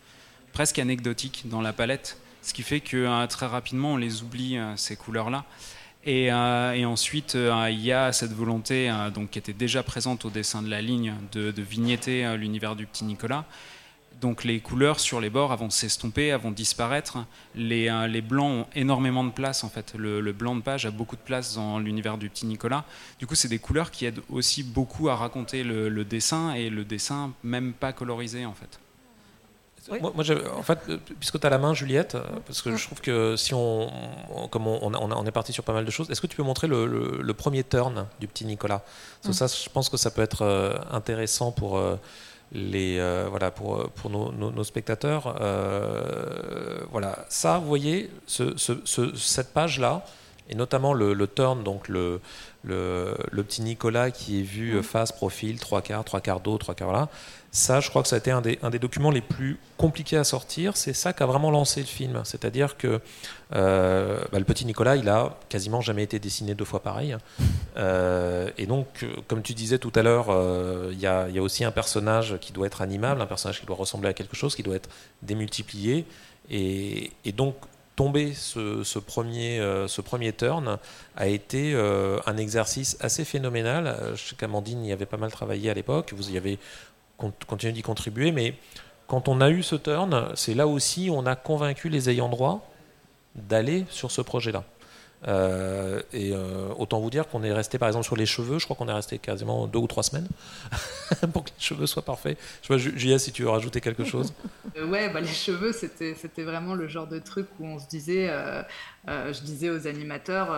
presque anecdotiques dans la palette, ce qui fait que très rapidement on les oublie ces couleurs-là. Et, et, ensuite, il y a cette volonté donc, qui était déjà présente au dessin de la ligne de, vignetter l'univers du petit Nicolas donc les couleurs sur les bords vont s'estomper, vont disparaître. Les, euh, les, blancs ont énormément de place en fait. Le, blanc de page a beaucoup de place dans l'univers du petit Nicolas. Du coup, c'est des couleurs qui aident aussi beaucoup à raconter le, dessin et le dessin même pas colorisé en fait. Moi, en fait, puisque tu as la main, Juliette, parce que je trouve que si on, comme on, on, est parti sur pas mal de choses, est-ce que tu peux montrer le, premier turn du petit Nicolas? Parce que mm. ça, je pense que ça peut être euh, intéressant pour euh, les, euh, voilà, pour, pour nos, nos, spectateurs. Euh, voilà, ça, vous voyez, ce, ce, cette page-là, et notamment le, le turn, donc le, le, le, petit Nicolas qui est vu face, profil, trois quarts, trois quarts d'eau, trois quarts là. Ça, je crois que ça a été un des, documents les plus compliqués à sortir. C'est ça qui a vraiment lancé le film. C'est-à-dire que euh, bah, le petit Nicolas, il a quasiment jamais été dessiné deux fois pareil. Euh, et donc, comme tu disais tout à l'heure, euh, il y, a, aussi un personnage qui doit être animable, un personnage qui doit ressembler à quelque chose, qui doit être démultiplié. Et, donc, tomber ce, premier, euh, turn a été euh, un exercice assez phénoménal. Je sais qu'Amandine y avait pas mal travaillé à l'époque, vous y avez continué d'y contribuer, mais quand on a eu ce turn, c'est là aussi on a convaincu les ayants droit d'aller sur ce projet-là. Euh, et euh, autant vous dire qu'on est resté par exemple sur les cheveux, je crois qu'on est resté quasiment deux ou trois semaines pour que les cheveux soient parfaits. Je sais pas, Julia, si tu veux rajouter quelque chose. Euh, ouais, bah, les cheveux, c'était, vraiment le genre de truc où on se disait, euh, je disais aux animateurs,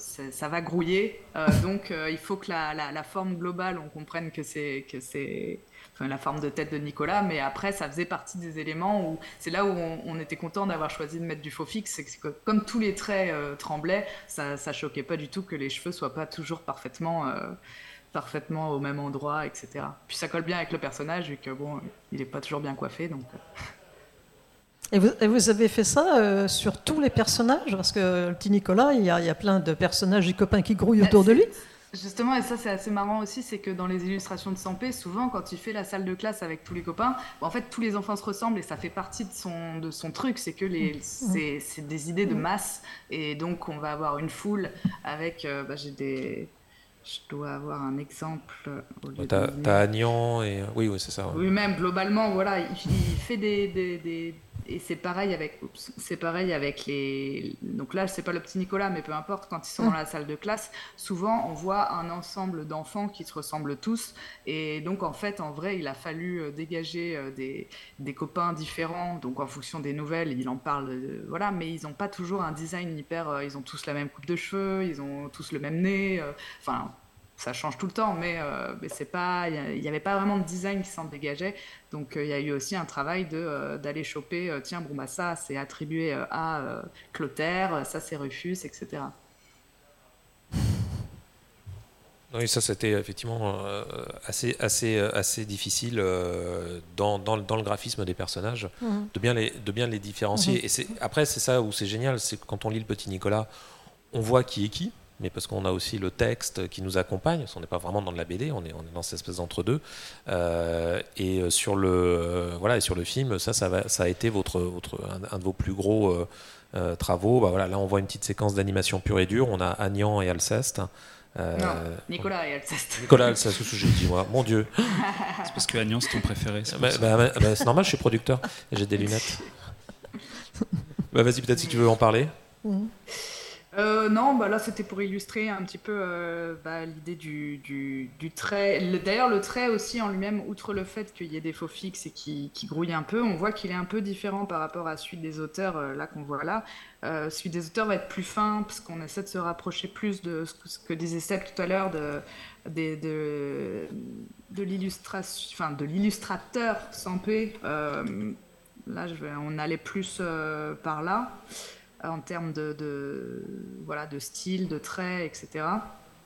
ça va grouiller, donc il faut que la, la, forme globale, on comprenne que c'est, la forme de tête de Nicolas, mais après, ça faisait partie des éléments où c'est là où on, on était content d'avoir choisi de mettre du faux fixe. C'est que comme tous les traits euh, tremblaient, ça, ça choquait pas du tout que les cheveux soient pas toujours parfaitement, euh, parfaitement au même endroit, etc. Puis ça colle bien avec le personnage, vu que bon, il est pas toujours bien coiffé, donc. euh. Et vous, et vous, avez fait ça euh, sur tous les personnages? Parce que le petit Nicolas, il y, a, il y a plein de personnages et copains qui grouillent autour de lui. Justement, et ça c'est assez marrant aussi, c'est que dans les illustrations de Sampé, souvent quand il fait la salle de classe avec tous les copains, bon, en fait tous les enfants se ressemblent et ça fait partie de son, de son truc, c'est que les, c'est, des idées de masse et donc on va avoir une foule avec, euh, bah, j'ai des... Je dois avoir un exemple. T'as, de... t'as Agnan et... Oui, oui, c'est ça. Ouais. Oui, même globalement, voilà, il, il fait des, des, des et c'est pareil avec c'est pareil avec les donc là c'est pas le petit Nicolas mais peu importe quand ils sont dans la salle de classe souvent on voit un ensemble d'enfants qui se ressemblent tous. Et donc en fait en vrai il a fallu dégager des, des copains différents. Donc en fonction des nouvelles il en parle voilà. Mais ils n'ont pas toujours un design hyper ils ont tous la même coupe de cheveux ils ont tous le même nez enfin ça change tout le temps, mais, euh, mais c'est pas, il n'y avait pas vraiment de design qui s'en dégageait. Donc il euh, y a eu aussi un travail de euh, d'aller choper, tiens bon bah ça c'est attribué à Clotaire, ça c'est Rufus, etc. Oui, ça c'était effectivement assez, assez, assez difficile dans, dans, dans, le graphisme des personnages mmh. de, bien les, de bien les différencier. Mmh. Et c'est, après, c'est ça où c'est génial, c'est que quand on lit le petit Nicolas, on voit qui est qui mais parce qu'on a aussi le texte qui nous accompagne, parce qu'on n'est pas vraiment dans de la BD, on est, on est dans cette espèce d'entre-deux. Euh, et sur le, euh, voilà, et sur le film, ça, ça, va, ça a été votre, votre, un, un de vos plus gros euh, euh, travaux. Bah, voilà, là, on voit une petite séquence d'animation pure et dure. On a Agnan et Alceste. Euh, non, Nicolas et Alceste. Nicolas et Alceste, c'est ce que j'ai dit, moi. Mon Dieu. c'est parce que Agnan, c'est ton préféré. Bah, bah, bah, c'est normal, je suis producteur j'ai des lunettes. Vas-y, peut-être si tu veux en parler. Mmh. Euh, non, bah là c'était pour illustrer un petit peu euh, bah, l'idée du, du, trait. D'ailleurs, le trait aussi en lui-même, outre le fait qu'il y ait des faux fixes et qui, qui grouille un peu, on voit qu'il est un peu différent par rapport à celui des auteurs, euh, là qu'on voit là. Celui des auteurs va être plus fin parce qu'on essaie de se rapprocher plus de ce que, disait Seb tout à l'heure de, de, de, enfin de l'illustrateur sans paix. là, je vais, on allait plus par là en termes de, de, voilà, de style, de traits, etc.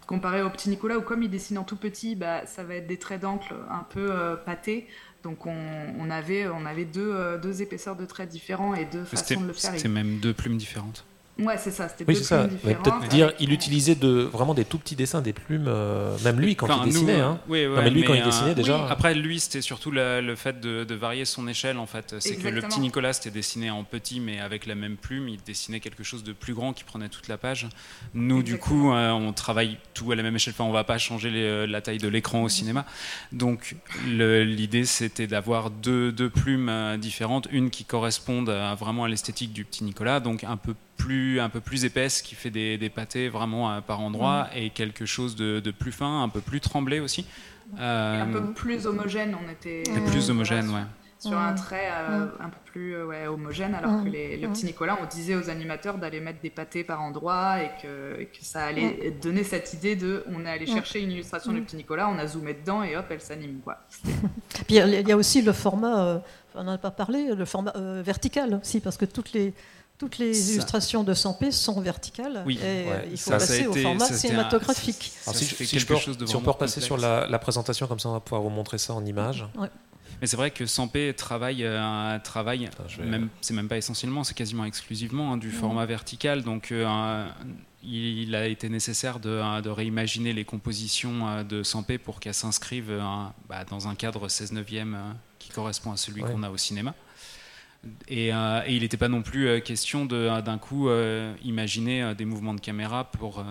Comparé au petit Nicolas, où comme il dessine en tout petit, bah, ça va être des traits d'encre un peu euh, pâtés. Donc on, on, avait, on avait deux, euh, deux épaisseurs de traits différents et deux façons de le faire. C'était même deux plumes différentes. Ouais, c'est ça. C'était oui, c'est ça. Peut-être dire, il utilisait de, vraiment des tout petits dessins, des plumes, euh, même lui quand enfin, il dessinait. Nous, hein. oui, ouais, non, mais lui mais quand il dessinait euh, déjà. Oui. Après, lui, c'était surtout la, le fait de, de, varier son échelle en fait. C'est que le petit Nicolas c'était dessiné en petit, mais avec la même plume, il dessinait quelque chose de plus grand qui prenait toute la page. Nous, Exactement. du coup, euh, on travaille tout à la même échelle. Enfin, on va pas changer les, la taille de l'écran au cinéma. Donc, l'idée, c'était d'avoir deux, deux plumes différentes, une qui corresponde à, vraiment à l'esthétique du petit Nicolas, donc un peu plus, un peu plus épaisse qui fait des, des pâtés vraiment euh, par endroits mmh. et quelque chose de, de, plus fin, un peu plus tremblé aussi. Euh, un peu plus homogène, on était. Et plus homogène, sur, ouais. Sur mmh. un trait euh, mmh. un peu plus ouais, homogène, alors que les, le petit Nicolas, on disait aux animateurs d'aller mettre des pâtés par endroits et que, et que ça allait donner cette idée de. On est allé chercher une illustration du petit Nicolas, on a zoomé dedans et hop, elle s'anime. quoi. Puis il y a aussi le format, on n'en a pas parlé, le format vertical aussi, parce que toutes les toutes les Ça- illustrations de Sampé sont verticales Oui. et Ouais, il faut ça, ça a passer au format un- cinématographique. Si, c'était si je quelque peux, chose de si on peut repasser sur la, la présentation, comme ça on va pouvoir vous montrer ça en image. Mais c'est vrai que Sampé travaille, euh, travaille je vais- même, c'est même pas essentiellement, c'est quasiment exclusivement hein, du format vertical. Donc euh, il, il a été nécessaire de, euh, de réimaginer les compositions de Sampé pour qu'elles s'inscrivent euh, bah, dans un cadre 16 neuvième euh, qui correspond à celui Ouais. qu'on a au cinéma. Et, euh, et il n'était pas non plus euh, question euh, d'un coup euh, imaginer des mouvements de caméra pour, euh,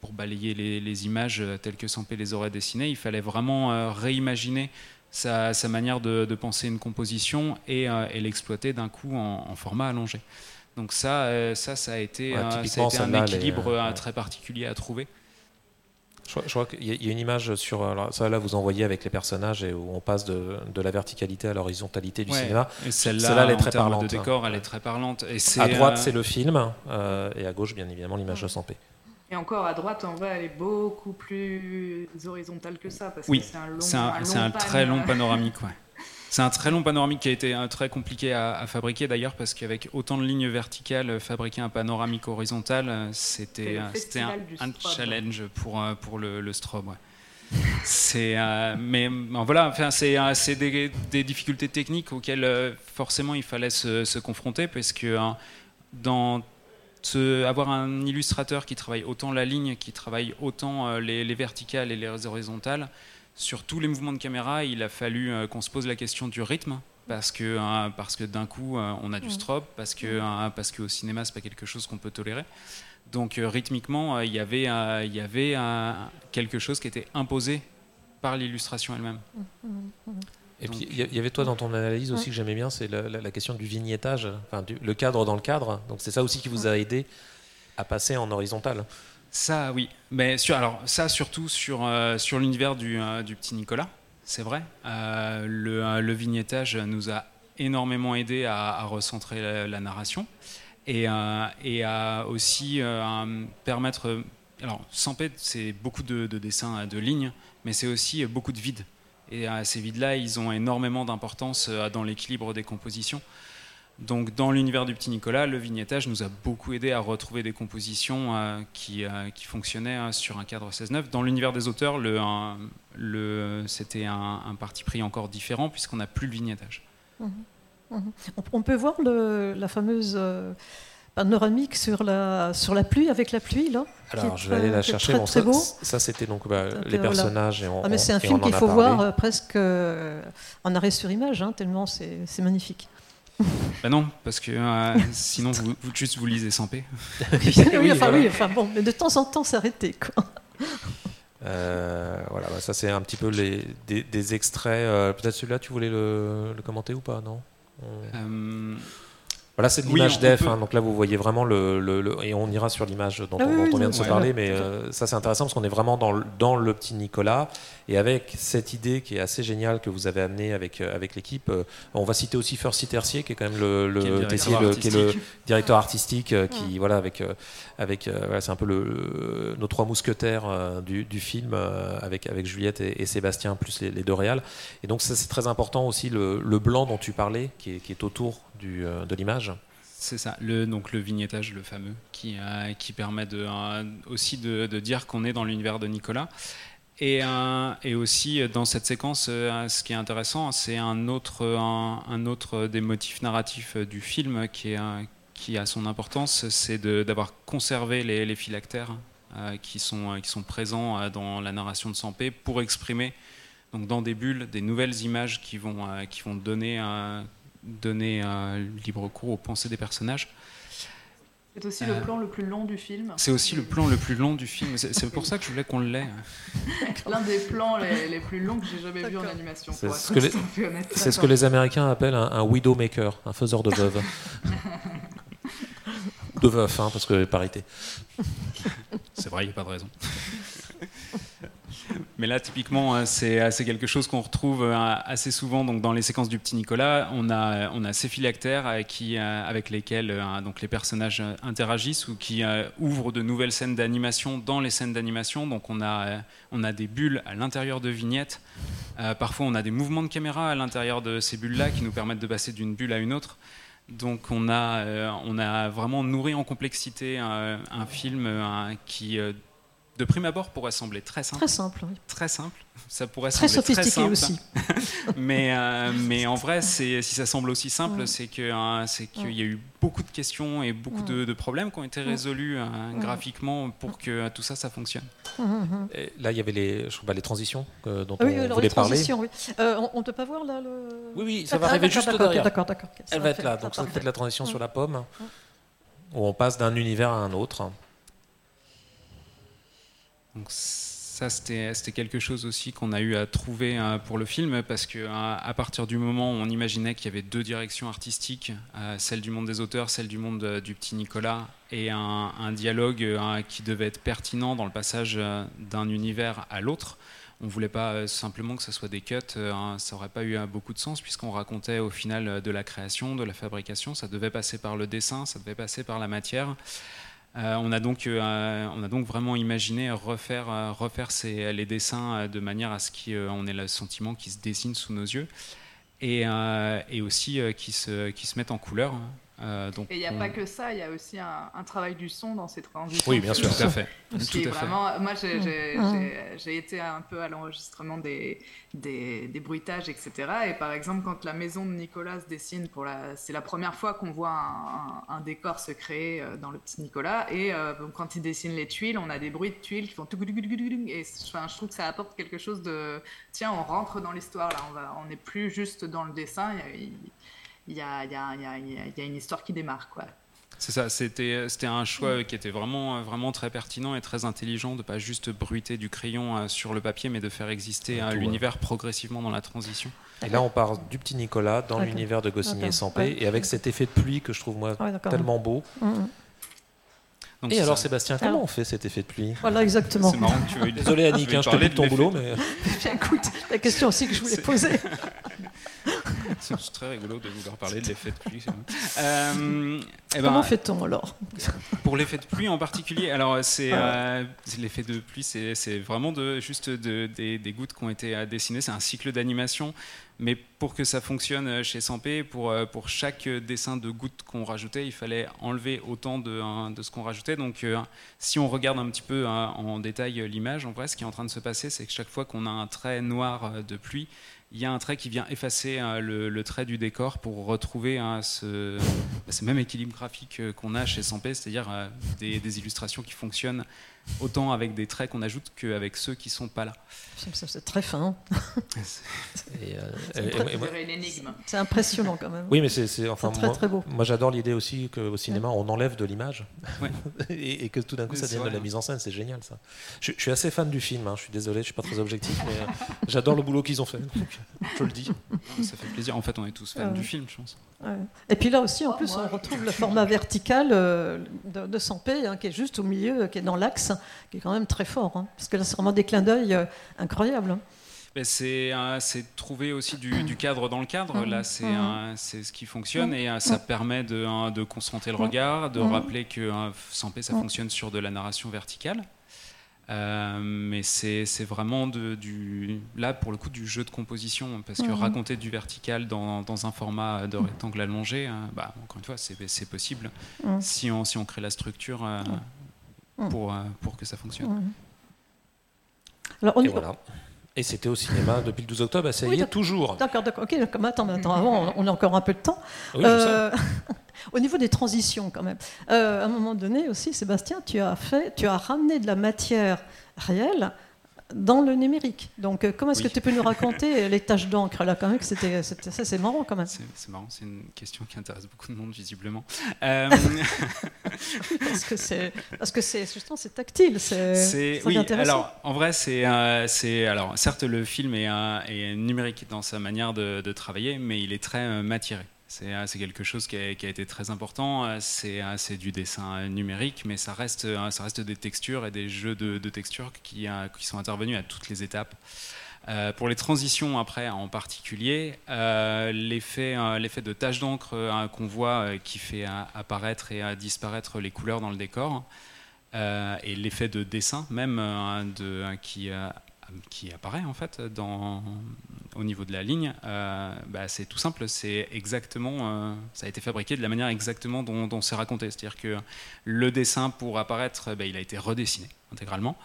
pour balayer les, les images telles que Sampé les aurait dessinées. Il fallait vraiment réimaginer sa, sa manière de, de penser une composition et, et l'exploiter d'un coup en, en format allongé. Donc ça, ça, ça a été, Ouais, ça a typiquement, été un équilibre très particulier à trouver. Je, crois- je crois qu'il y, a- il y a une image sur alors ça là vous envoyez avec les personnages et où on passe de, de la verticalité à l'horizontalité du Ouais. cinéma. Celle-là, Celle-là, elle est très parlante, de hein. décor, elle est très parlante. Et c'est, À droite euh, c'est le film euh, et à gauche bien évidemment l'image de Sampé. Et encore à droite, en vrai, elle est beaucoup plus horizontale que ça parce Oui, que c'est un long, c'est un, un c'est long un très long panoramique. Ouais. C'est un très long panoramique qui a été euh, très compliqué à, à fabriquer d'ailleurs parce qu'avec autant de lignes verticales, euh, fabriquer un panoramique horizontal, euh, c'était un, challenge pour, pour le, le strobe. ouais. C'est, euh, mais bon, voilà, enfin, c'est euh, des, des difficultés techniques auxquelles euh, forcément il fallait se, se confronter parce que dans ce- avoir un illustrateur qui travaille autant la ligne, qui travaille autant les, les verticales et les horizontales, sur tous les mouvements de caméra, il a fallu euh, qu'on se pose la question du rythme. Parce que, euh, parce que d'un coup, euh, on a du strobe, parce que parce qu'au cinéma, c'est pas quelque chose qu'on peut tolérer. Donc, euh, rythmiquement, euh, il y avait, euh, il y avait euh, quelque chose qui était imposé par l'illustration elle-même. Et Donc- puis il y a- il y avait toi dans ton analyse aussi que j'aimais bien, c'est la, la- la question du vignettage, enfin du- le cadre dans le cadre. Donc c'est ça aussi qui vous a aidé à passer en horizontal. Ça, oui. Mais alors, ça, surtout sur, euh, sur l'univers du, euh, du petit Nicolas, c'est vrai. Euh, le, le vignettage nous a énormément aidé à, recentrer la, narration et, et à aussi permettre. Alors, Sampé, c'est beaucoup de, de dessins, de lignes, mais c'est aussi beaucoup de vides. Et ces vides-là, ils ont énormément d'importance dans l'équilibre des compositions. Donc, dans l'univers du petit Nicolas, le vignettage nous a beaucoup aidé à retrouver des compositions euh, qui, euh, qui fonctionnaient euh, sur un cadre 16-9. Dans l'univers des auteurs, le, un- le, c'était un, un parti pris encore différent puisqu'on n'a plus le vignettage. Mhm. On, on peut voir le- la fameuse euh, panoramique sur la, sur la pluie, avec la pluie, là. Alors est je vais aller la chercher. Très, Bon, très ça, beau. ça, c'était donc bah, les voilà. personnages et on, Ah, mais c'est un film qu'il faut parlé. voir euh, presque euh, en arrêt sur image, hein, tellement c'est magnifique. Ben non, parce que euh, sinon, vous, vous- juste vous lisez sans paix. oui, Oui, enfin, voilà. oui, enfin bon, mais de temps en temps s'arrêter. quoi. Euh, voilà, bah, ça c'est un petit peu les, des, des extraits. euh, Peut-être celui-là, tu voulais le, le commenter ou pas Non? On- Euh, Voilà, c'est de Oui, l'image on def, hein, donc là vous voyez vraiment le, le- le- et on ira sur l'image dont, Ah on- oui, dont oui, on vient de se ouais, parler, ouais, mais euh, ça c'est intéressant parce qu'on est vraiment dans le, dans le petit Nicolas et avec cette idée qui est assez géniale que vous avez amenée avec, euh, avec l'équipe. euh, on va citer aussi First Tercier qui est quand même le, le- Qui est le directeur Tessier, le- qui est le artistique. directeur artistique euh, qui voilà avec avec voilà, c'est un peu le, nos trois mousquetaires du, du film avec avec Juliette et, et Sébastien plus les, les deux réals et donc ça c'est très important aussi le, le blanc dont tu parlais qui est, qui est autour du, de l'image. C'est ça, le, donc le vignettage, le fameux, qui, euh, qui permet de, euh, aussi de, de dire qu'on est dans l'univers de Nicolas. Et, euh, et aussi, euh, dans cette séquence, euh, ce qui est intéressant, c'est un autre, des motifs narratifs du film qui, a son importance, c'est d'avoir conservé les, les phylactères qui, sont, présents dans la narration de Sampé pour exprimer donc dans des bulles des nouvelles images qui vont, donner, donner libre cours aux pensées des personnages. C'est aussi Euh, le plan le plus long du film. C'est aussi le plan le plus long du film. C'est pour ça que je voulais qu'on l'ait. L'un des plans les, les plus longs que j'ai jamais vu en animation. C'est ce que les- ce que Américains appellent un, un widowmaker, un faiseur de veuves. de veuf, hein, parce que parité. C'est vrai, il n'y a pas de raison. Mais là, typiquement, euh, c'est quelque chose qu'on retrouve euh, assez souvent donc, dans les séquences du petit Nicolas. On a, ces phylactères euh, euh, avec lesquels donc, les personnages interagissent ou qui ouvrent de nouvelles scènes d'animation dans les scènes d'animation. Donc on a, des bulles à l'intérieur de vignettes. Parfois, on a des mouvements de caméra à l'intérieur de ces bulles-là qui nous permettent de passer d'une bulle à une autre. Donc on a, vraiment nourri en complexité un film qui de prime abord pourrait sembler très simple. Très simple, oui. Très simple. Ça pourrait très sembler sophistiqué très simple. aussi. mais, euh, mais en vrai, si ça semble aussi simple, c'est que euh, c'est qu'il y a eu beaucoup de questions et beaucoup de, de problèmes qui ont été résolus euh, graphiquement pour que tout ça, ça fonctionne. Mhm. Et là, il y avait les, je crois, bah, les transitions euh, dont Ah oui, on alors voulait les parler. transitions, oui. Euh, on, on peut pas voir là le. Oui, oui, ça Ah, va ah, arriver juste derrière. D'accord, d'accord. Elle va être fait- là, donc ça fait de la transition sur la pomme, où on passe d'un univers à un autre. Donc ça, c'était quelque chose aussi qu'on a eu à trouver euh, pour le film, parce que euh, à partir du moment où on imaginait qu'il y avait deux directions artistiques, euh, celle du monde des auteurs, celle du monde du petit Nicolas, et un, dialogue qui devait être pertinent dans le passage d'un univers à l'autre, on voulait pas simplement que ce soit des cuts, hein, ça aurait pas eu beaucoup de sens puisqu'on racontait au final de la création, de la fabrication, ça devait passer par le dessin, ça devait passer par la matière. Euh, on, a donc, euh, on a donc vraiment imaginé refaire, euh, refaire les dessins de manière à ce qu'on ait le sentiment qu'ils se dessinent sous nos yeux et, et aussi qu'ils se, qu'ils se mettent en couleur. Euh, donc Et il n'y a on- pas que ça, il y a aussi un, un travail du son dans ces transitions. Oui, bien sûr. Tout à fait. Tout moi, j'ai- j'ai j'ai- j'ai été un peu à l'enregistrement des, des, des bruitages, etc. Et par exemple, quand la maison de Nicolas se dessine, pour la, c'est la première fois qu'on voit un, un- un décor se créer euh, dans le petit Nicolas. Et euh, quand il dessine les tuiles, on a des bruits de tuiles qui font tout Et enfin, je trouve que ça apporte quelque chose de. Tiens, on rentre dans l'histoire là. On va, on n'est plus juste dans le dessin. Y a, y il y a- il y a- il y a- il y a une histoire qui démarre, quoi. C'est ça, c'était c'était un choix qui était vraiment, vraiment très pertinent et très intelligent de pas juste bruiter du crayon euh, sur le papier, mais de faire exister euh, Tout, l'univers progressivement dans la transition. Et là, on part du petit Nicolas dans l'univers de Goscinny et. Sampé, Ouais. et avec cet effet de pluie que je trouve moi Ouais, d'accord. tellement beau. Mhm. Donc Et alors, ça. Sébastien, comment Alors- on fait cet effet de pluie? Voilà, exactement. C'est marrant que tu veuilles- Désolé, Annick, veuilles hein, je te pique ton de boulot, mais Écoute, la question aussi que je voulais C'est- poser. C'est très rigolo de vouloir parler de l'effet de pluie. Euh, eh ben, Comment fait-on alors? Pour l'effet de pluie en particulier, alors c'est Ah. euh, l'effet de pluie, c'est vraiment de, juste de- des, des gouttes qui ont été euh, dessinées. C'est un cycle d'animation, mais pour que ça fonctionne chez Sampé, pour, pour chaque dessin de gouttes qu'on rajoutait, il fallait enlever autant de, de ce qu'on rajoutait. Donc, si on regarde un petit peu en détail l'image, en vrai, ce qui est en train de se passer, c'est que chaque fois qu'on a un trait noir de pluie, il y a un trait qui vient effacer euh, le, le trait du décor pour retrouver hein, ce, bah, ce même équilibre graphique euh, qu'on a chez Sampé, c'est-à-dire euh, des, des illustrations qui fonctionnent autant avec des traits qu'on ajoute qu'avec ceux qui sont pas là. C'est très fin. Euh, C'est impressionnant quand même. Oui, mais c'est enfin très, moi, très beau. moi, j'adore l'idée aussi qu'au cinéma on enlève de l'image Ouais. et, et que tout d'un coup ça devienne de la hein. mise en scène, c'est génial ça. Je, je suis assez fan du film, hein, je suis désolé, je suis pas très objectif, mais j'adore le boulot qu'ils ont fait. donc, je le dis. Ça fait plaisir. En fait, on est tous fans Ah ouais. du film, je pense. Ouais. Et puis là aussi, en Oh, plus, moi, on retrouve le format vertical euh, de, de Sampé, hein, qui est juste au milieu, qui est dans l'axe, qui est quand même très fort. hein. parce que là, c'est vraiment des clins d'œil euh, incroyables. hein. Ben, c'est euh, trouver aussi du, du cadre dans le cadre. Là, c'est Mhm. euh, c'est ce qui fonctionne et euh, ça permet de, euh, de concentrer le regard, de rappeler que euh, Sampé, ça fonctionne sur de la narration verticale. Euh, mais c'est c'est vraiment de, du, là, pour le coup, du jeu de composition. Parce que raconter du vertical dans, dans un format de rectangle allongé, euh, bah, encore une fois, c'est c'est possible si, on, si on crée la structure euh, pour, euh, pour que ça fonctionne. Alors, on Et y- voilà. Et c'était au cinéma depuis le 12 octobre, ça y Oui, est, toujours. D'accord, d'accord. Ok, attends, attends, avant, on a encore un peu de temps. Oui. Euh, au niveau des transitions, quand même. Euh, à un moment donné aussi, Sébastien, tu as fait, tu as ramené de la matière réelle dans le numérique. Donc, euh, comment est-ce Oui. que tu peux nous raconter les tâches d'encre là, quand même que c'était, ça, c'est marrant quand même. C'est marrant, c'est une question qui intéresse beaucoup de monde, visiblement. Euh, Parce que c'est, parce que c'est justement c'est tactile, c'est, oui. intéressant. Alors, en vrai, c'est euh, c'est alors certes le film est, euh, est numérique dans sa manière de, de travailler, mais il est très euh, matiéré. C'est euh, c'est quelque chose qui a, été très important. Euh, C'est euh, c'est du dessin numérique, mais ça reste des textures et des jeux de, textures qui sont intervenus à toutes les étapes. Pour les transitions après en particulier, l'effet de tache d'encre qu'on voit qui fait apparaître et disparaître les couleurs dans le décor, et l'effet de dessin même de, qui qui apparaît en fait dans, au niveau de la ligne, bah, c'est tout simple, c'est exactement, ça a été fabriqué de la manière exactement dont, c'est raconté, c'est-à-dire que le dessin pour apparaître, bah, il a été redessiné intégralement.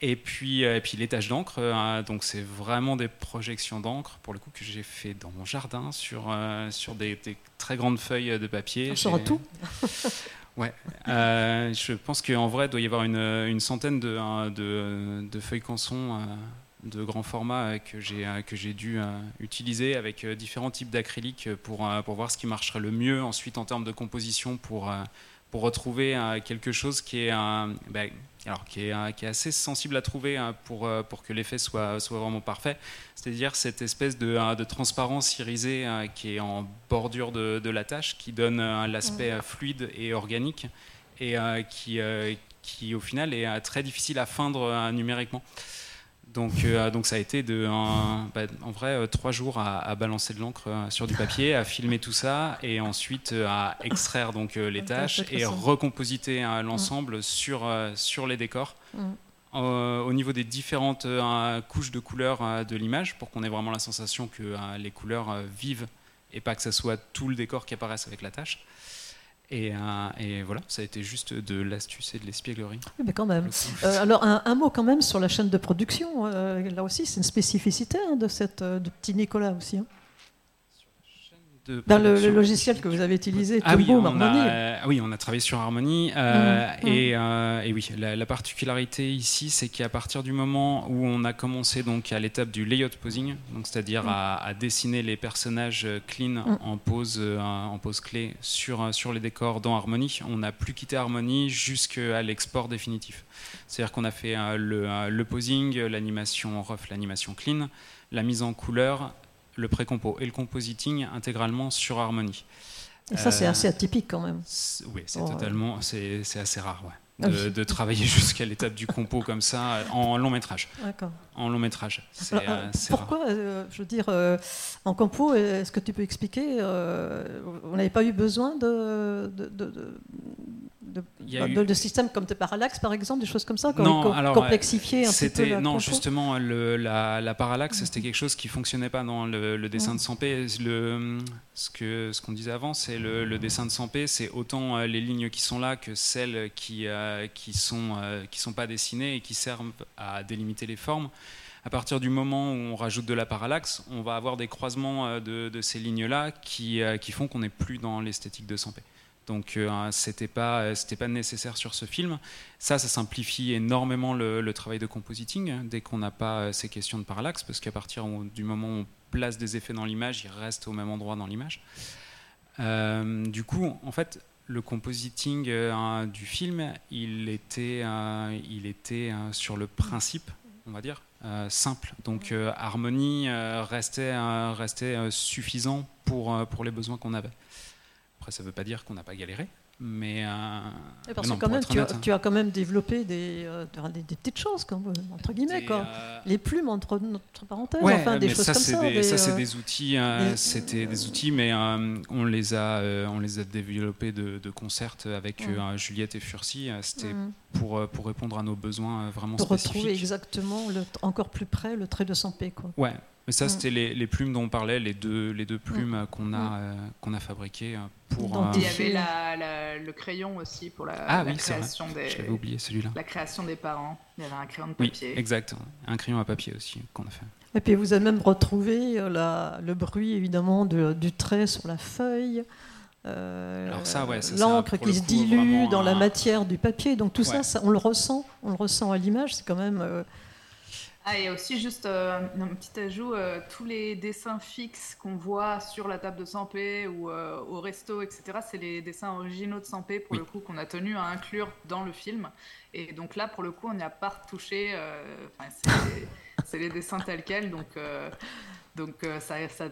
Et puis, et puis les taches d'encre, donc c'est vraiment des projections d'encre pour le coup que j'ai fait dans mon jardin sur, sur des, très grandes feuilles de papier. On saura tout? Ouais, euh, je pense qu'en vrai, il doit y avoir une, centaine de, hein, de, de, feuilles canson euh, de grand format euh, que j'ai que j'ai dû utiliser avec différents types d'acrylique pour, pour voir ce qui marcherait le mieux ensuite en termes de composition pour, pour retrouver quelque chose qui est, ben, alors, qui est, qui, est, assez sensible à trouver pour, pour que l'effet soit, soit vraiment parfait. C'est-à-dire cette espèce de, de, transparence irisée qui est en bordure de, de la tâche, qui donne l'aspect fluide et organique et qui, qui, au final, est très difficile à feindre numériquement. Donc, euh, donc ça a été de, bah, en vrai euh, trois jours à, balancer de l'encre euh, sur du papier, à filmer tout ça et ensuite à extraire donc les tâches et recompositer l'ensemble sur, sur les décors. Mm. au niveau des différentes couches de couleurs de l'image pour qu'on ait vraiment la sensation que les couleurs vivent et pas que ce soit tout le décor qui apparaisse avec la tâche. Euh, et, voilà, ça a été juste de l'astuce et de l'espièglerie. Oui, mais quand même. Euh, alors, un, mot quand même sur la chaîne de production. Euh, là aussi, c'est une spécificité hein, de, cette, de petit Nicolas aussi. Hein. Dans le, logiciel que vous avez utilisé, ah oui, on a, ah oui, on a travaillé sur Harmony. Euh, mmh, mmh. Et, euh, et, oui, la, particularité ici, c'est qu'à partir du moment où on a commencé donc à l'étape du layout posing, c'est-à-dire mmh. à, dessiner les personnages clean en pose en pose clé sur sur les décors dans Harmony, on n'a plus quitté Harmony jusqu'à l'export définitif. C'est-à-dire qu'on a fait le, le posing, l'animation rough, l'animation clean, la mise en couleur le pré-compo et le compositing intégralement sur Harmony. Et ça, c'est assez atypique quand même. Oui, c'est totalement, c'est assez rare, ouais. Ah de, travailler jusqu'à l'étape du compo comme ça en long métrage. En long métrage. Euh, pourquoi, euh, je veux dire, euh, en compo, est-ce que tu peux expliquer On n'avait pas eu besoin de, de, de, de, systèmes comme de parallaxe, par exemple, des choses comme ça, non, alors, complexifier un peu la Non, justement, le, la, parallaxe, c'était quelque chose qui fonctionnait pas dans le, dessin de 100p. Le, ce qu'on ce qu'on disait avant, c'est le, dessin de 100p, c'est autant les lignes qui sont là que celles qui euh, qui sont euh, sont pas dessinées et qui servent à délimiter les formes. À partir du moment où on rajoute de la parallaxe, on va avoir des croisements euh, de, ces lignes-là qui, qui font qu'on n'est plus dans l'esthétique de 100p. Donc c'était pas c'était pas nécessaire sur ce film. Ça, ça simplifie énormément le, travail de compositing dès qu'on n'a pas ces questions de parallaxe, parce qu'à partir du moment où on place des effets dans l'image, ils restent au même endroit dans l'image. du coup, en fait, le compositing euh, du film, il était, euh, il était euh, sur le principe, on va dire, simple. Donc Harmony restait, restait suffisant pour, pour les besoins qu'on avait. Après, ça ne veut pas dire qu'on n'a pas galéré, mais, euh, parce que quand même, tu, as, tu, as, quand même développé des, euh, des, petites choses, entre guillemets, quoi. Euh, les plumes entre, entre parenthèses, enfin des choses ça, comme ça. Des, ça, c'est des outils, c'était des outils, mais on les a, on les a développés de, de concert avec Juliette et Furcy. C'était mm. pour, pour répondre à nos besoins vraiment pour spécifiques. retrouver exactement, le, encore plus près, le trait de 100p, quoi. Ouais. Mais ça, mm. c'était les, les, plumes dont on parlait, les deux, les deux plumes mm. qu'on a, qu'on a fabriquées pour, il y avait la, le crayon aussi pour la, ah, création des. oublié celui-là. La création des parents. Il y avait un crayon de papier. Oui, exact. Un crayon à papier aussi qu'on a fait. Et puis vous avez même retrouvé euh, la, le bruit évidemment du trait sur la feuille. Euh, l'encre qui se dilue dans la matière du papier. Donc tout ça, on le ressent, on le ressent à l'image. C'est quand même euh, ah, et aussi, juste euh, un petit ajout, euh, tous les dessins fixes qu'on voit sur la table de 100p ou euh, au resto, etc., c'est les dessins originaux de 100p, pour le coup, qu'on a tenu à inclure dans le film. Et donc là, pour le coup, on n'y a pas retouché. c'est les dessins tels quels, donc, donc ça, ça,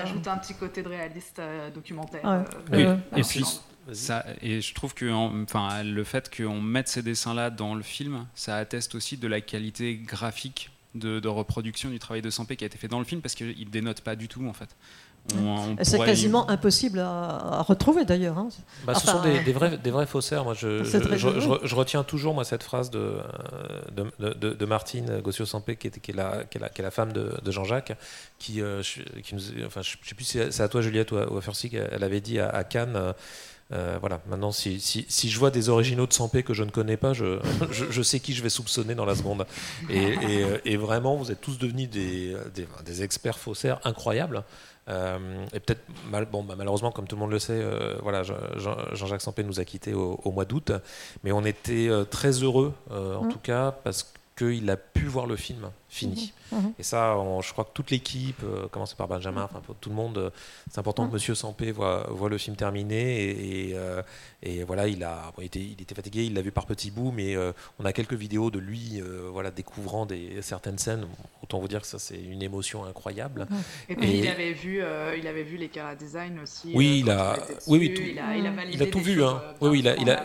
ajoute un petit côté de réaliste documentaire. oui, et puis... Ça, et je trouve que enfin, le fait qu'on mette ces dessins-là dans le film, ça atteste aussi de la qualité graphique de, reproduction du travail de Sampé qui a été fait dans le film parce qu'il ne dénote pas du tout en fait. C'est quasiment impossible à, retrouver d'ailleurs. Hein. Bah, ce sont des, vrais, des vrais faussaires. Moi, je, je, retiens toujours moi, cette phrase de, de, de, Martine Gossio-Sampé, qui, qui, est la, qui, est la, femme de, Jean-Jacques, qui, euh, qui nous, enfin, je ne sais plus si c'est à toi, Juliette, ou à, ou à qu'elle avait dit à, Cannes. Euh, euh, voilà, maintenant, si, si, si, je vois des originaux de Sampé que je ne connais pas, je, je, sais qui je vais soupçonner dans la seconde. Et, et, vraiment, vous êtes tous devenus des, des, des experts faussaires incroyables. Euh, et peut-être, mal, bon, bah, malheureusement, comme tout le monde le sait, euh, voilà, Jean-Jacques Sampé nous a quittés au, mois d'août, mais on était euh, très heureux, en mmh. tout cas, parce qu'il a pu voir le film fini. Mhm. Mhm. Et ça, je crois que toute l'équipe, euh, commencé par Benjamin, enfin tout le monde, euh, c'est important que mhm. Monsieur Sampé voit, voit, le film terminé. Et, euh, et, voilà, il, a, il, était, il était fatigué, il l'a vu par petits bouts, mais on a quelques vidéos de lui voilà, découvrant des, certaines scènes. Autant vous dire que ça, c'est une émotion incroyable. Et puis il, avait vu, il avait vu les Cara Design aussi. Oui, il a, oui, oui, tout, il, a, il, a, validé il a tout vu. Hein. Oui, oui, il a, il a,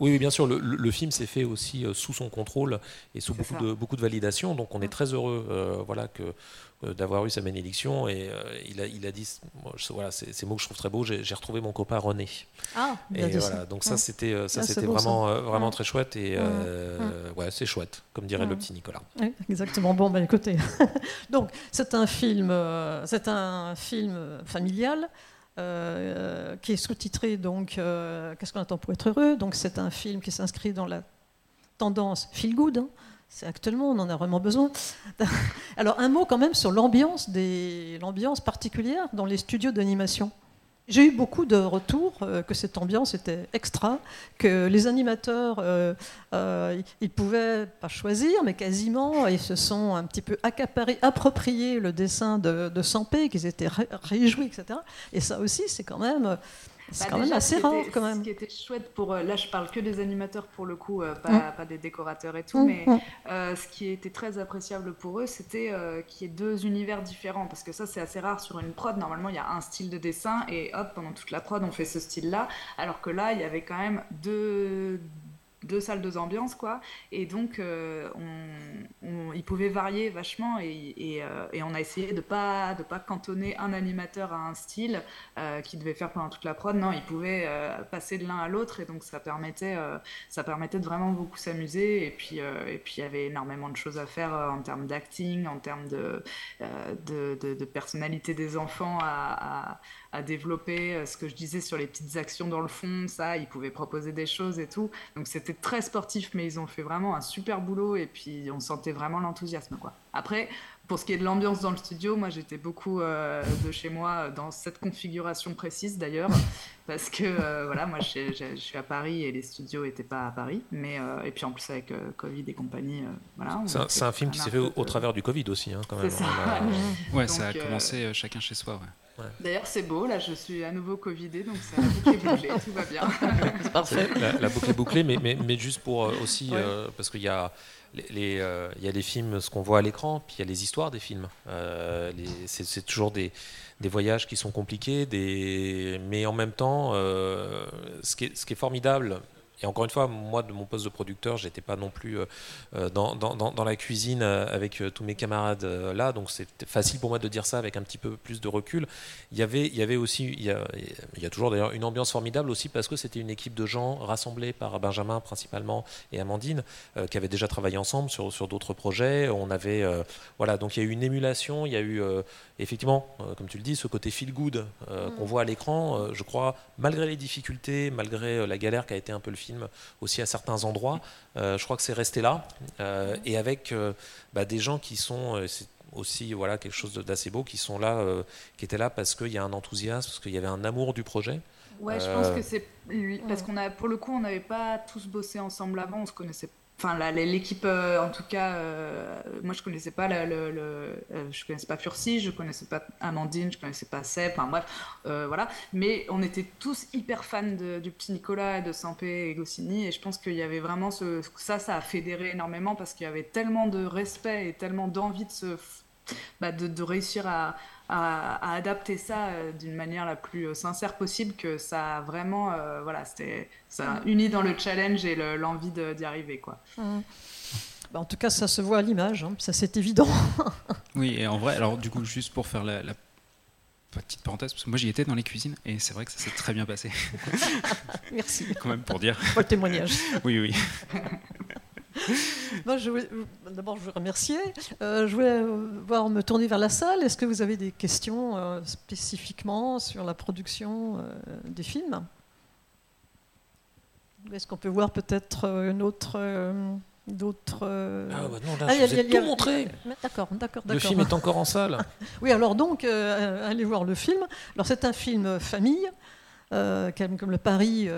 oui, bien sûr, le, le film s'est fait aussi sous son contrôle et sous beaucoup de, beaucoup de validation. Donc on est très heureux euh, voilà, que, euh, d'avoir eu sa bénédiction. Et euh, il, a, il a dit, voilà, ces mots que je trouve très beaux, j'ai retrouvé mon copain René. Ah, et voilà, donc ça, c'était ça, ah, c'était vraiment, vraiment très chouette. Et ouais, c'est chouette, comme dirait le petit Nicolas. exactement. Bon, ben écoutez. donc, c'est un film, c'est un film familial. qui est sous-titré donc Qu'est-ce qu'on attend pour être heureux? Donc c'est un film qui s'inscrit dans la tendance feel good. Hein. C'est actuellement, on en a vraiment besoin. Alors un mot quand même sur l'ambiance, l'ambiance particulière dans les studios d'animation. J'ai eu beaucoup de retours euh, que cette ambiance était extra, que les animateurs, euh, euh, ils pouvaient pas choisir, mais quasiment, ils se sont un petit peu accaparés, appropriés le dessin de, de Sampé, qu'ils étaient réjouis, etc. Et ça aussi, c'est quand même c'est bah, quand même assez rare, quand même. Ce qui était chouette pour. Euh, là, je parle que des animateurs pour le coup, euh, pas, pas, des décorateurs et tout, mais euh, ce qui était très appréciable pour eux, c'était qu'il y ait deux univers différents. Parce que ça, c'est assez rare sur une prod. Normalement, il y a un style de dessin et hop, pendant toute la prod, on fait ce style-là. Alors que là, il y avait quand même deux deux salles, deux ambiances, quoi. Et donc, euh, on, il pouvait varier vachement et, euh, et, on a essayé de pas de pas cantonner un animateur à un style euh, qui devait faire pendant toute la prod. Non, il pouvait passer de l'un à l'autre et donc ça permettait ça permettait de vraiment beaucoup s'amuser. Et puis et il y avait énormément de choses à faire en termes d'acting, en termes de de, personnalité des enfants à développer euh, ce que je disais sur les petites actions dans le fond, ça, ils pouvaient proposer des choses et tout. Donc c'était très sportif, mais ils ont fait vraiment un super boulot et puis on sentait vraiment l'enthousiasme. quoi. Après, pour ce qui est de l'ambiance dans le studio, moi j'étais beaucoup euh, de chez moi dans cette configuration précise d'ailleurs, parce que euh, voilà, moi je, suis à Paris et les studios n'étaient pas à Paris, mais et puis en plus avec Covid et compagnie, voilà. C'est un, film qui s'est fait au, travers du Covid aussi, hein, quand même. Ça. Hein, ouais, ça a commencé chacun chez soi. Ouais. D'ailleurs, c'est beau, là je suis à nouveau Covidé, donc c'est la boucle est bouclée, tout va bien. c'est parfait. La, boucle est bouclée, mais, mais, mais juste pour euh, aussi, euh, parce qu'il y a. Les, euh, il y a les films, ce qu'on voit à l'écran, puis il y a les histoires des films. c'est toujours des, des, voyages qui sont compliqués, des... mais en même temps, ce qui, est, ce, qui est, formidable, et encore une fois, moi, de mon poste de producteur, j'étais pas non plus euh, euh, dans, la cuisine euh, avec tous mes camarades là, donc c'était facile pour moi de dire ça avec un petit peu plus de recul. Il y avait, il y avait aussi, il y a, toujours d'ailleurs une ambiance formidable aussi parce que c'était une équipe de gens rassemblés par Benjamin principalement et Amandine qui avaient déjà travaillé ensemble sur, sur d'autres projets. On avait, voilà, donc il y a eu une émulation, il y a eu effectivement, comme tu le dis, ce côté feel good qu'on mm. voit à l'écran. je crois, malgré les difficultés, malgré la galère qui a été un peu le film aussi à certains endroits. Euh, je crois que c'est resté là. Euh, et avec euh, bah, des gens qui sont c'est aussi voilà quelque chose d'assez beau qui sont là qui étaient là parce qu'il y a un enthousiasme parce qu'il y avait un amour du projet ouais je pense que c'est parce qu'on a pour le coup on n'avait pas tous bossé ensemble avant on se connaissait Enfin, l'équipe, euh, en tout cas, euh, moi je connaissais pas le, euh, je connaissais pas Furcy, je connaissais pas Amandine, je connaissais pas Seb, enfin bref, voilà. Mais on était tous hyper fans du petit Nicolas, de Sampé et Goscinny, et je pense qu'il y avait vraiment ce, ça, ça a fédéré énormément parce qu'il y avait tellement de respect et tellement d'envie de se, bah, de, réussir à, à, adapter ça euh, d'une manière la plus euh, sincère possible que ça a vraiment euh, voilà c'était ça uni dans le challenge et l'envie d'y arriver quoi bah, en tout cas ça se voit à l'image hein. ça c'est évident oui et en vrai alors du coup juste pour faire la, petite parenthèse, parce que moi j'y étais dans les cuisines et c'est vrai que ça s'est très bien passé. Merci. Quand même pour dire. Pour le témoignage. oui, oui. D'abord, je vous remercier. Euh, je voulais voir me tourner vers la salle. Est-ce que vous avez des questions euh, spécifiquement sur la production euh, des films? Est-ce qu'on peut voir peut-être une autre d'autres. Ah bah non, là, ah, je vous ai tout montré. D'accord, d'accord, Le film est encore en salle. oui, alors donc, allez voir le film. Alors c'est un film famille, comme, le Paris,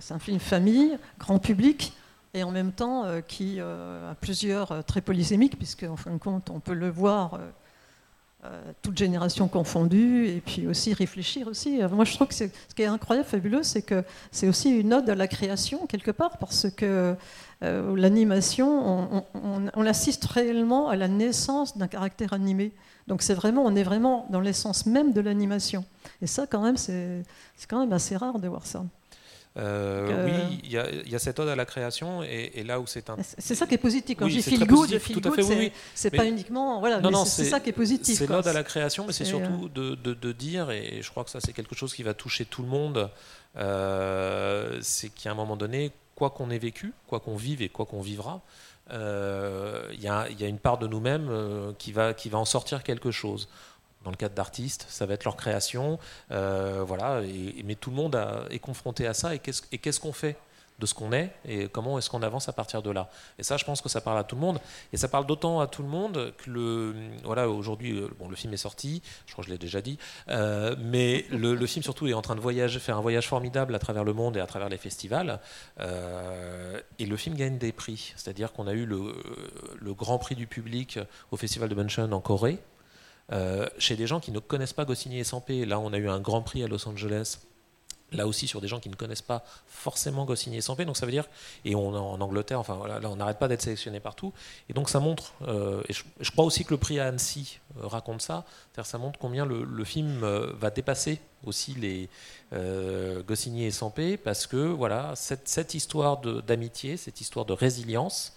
c'est un film famille, grand public et en même temps euh, qui euh, a plusieurs euh, traits polysémiques, puisque en fin de compte, on peut le voir toute génération confondue, et puis aussi réfléchir aussi. Moi, je trouve que ce qui est incroyable, fabuleux, c'est que c'est aussi une ode à la création, quelque part, parce que l'animation, on, on, assiste réellement à la naissance d'un caractère animé. Donc c'est vraiment, on est vraiment dans l'essence même de l'animation. Et ça, quand même, c'est quand même assez rare de voir ça. Euh, oui, il y, a cette ode à la création et, là où c'est un. C'est ça qui est positif. Quand je dis feel good, feel good, c'est pas uniquement. Voilà, c'est ça qui est positif. C'est l'ode à la création, mais c'est surtout euh, de, de, dire, et je crois que ça c'est quelque chose qui va toucher tout le monde, euh, c'est qu'à un moment donné, quoi qu'on ait vécu, quoi qu'on vive et quoi qu'on vivra, il y, a, y, a une part de nous-mêmes qui, va, qui va en sortir quelque chose dans le cadre d'artistes, ça va être leur création, euh, voilà. mais tout le monde est confronté à ça. Et qu'est-ce qu'on fait de ce qu'on est et comment est-ce qu'on avance à partir de là. Et ça, je pense que ça parle à tout le monde. Et ça parle d'autant à tout le monde que le, voilà, aujourd'hui, euh, bon, le film est sorti, je crois que je l'ai déjà dit, euh, mais le, film surtout est en train de voyager, faire un voyage formidable à travers le monde et à travers les festivals. et le film gagne des prix, c'est-à-dire qu'on a eu le, grand prix du public au festival de Bunchen en Corée. Euh, chez des gens qui ne connaissent pas Goscinny et Sampé, là on a eu un grand prix à Los Angeles, là aussi sur des gens qui ne connaissent pas forcément Goscinny et Sampé, donc ça veut dire, et on en Angleterre, enfin là on n'arrête pas d'être sélectionné partout, et donc ça montre, euh, et je, crois aussi que le prix à Annecy euh, raconte ça, c'est-à-dire ça montre combien le, film va dépasser aussi les Goscinny et Sampé, parce que voilà, cette histoire d'amitié, cette histoire de résilience,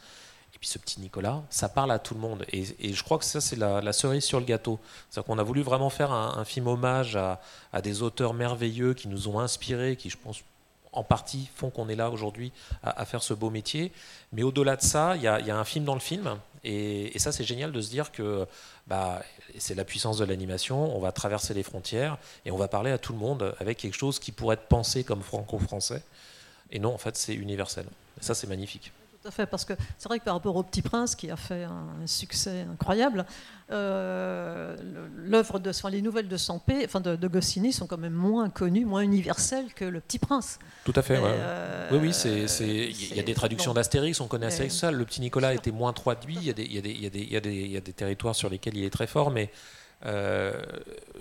puis ce petit Nicolas, ça parle à tout le monde. Et, je crois que ça, c'est la, cerise sur le gâteau. C'est-à-dire qu'on a voulu vraiment faire un, film hommage à, des auteurs merveilleux qui nous ont inspirés, qui, je pense, en partie font qu'on est là aujourd'hui à, faire ce beau métier. Mais au-delà de ça, il y, a un film dans le film. Et, ça, c'est génial de se dire que bah, c'est la puissance de l'animation. On va traverser les frontières et on va parler à tout le monde avec quelque chose qui pourrait être pensé comme franco-français. Et non, en fait, c'est universel. Et ça, c'est magnifique. Tout à fait, parce que c'est vrai que par rapport au Petit Prince, qui a fait un succès incroyable, euh, l'œuvre de, enfin, les nouvelles de Sampé, enfin de, Goscinny, sont quand même moins connues, moins universelles que Le Petit Prince. Tout à fait. oui, oui, c'est, il y a des traductions d'Astérix, on connaît assez ça. Le Petit Nicolas était moins traduit. Il y, a des, il, y a des, il, y a des, il, y a des, il y a des territoires sur lesquels il est très fort, mais euh,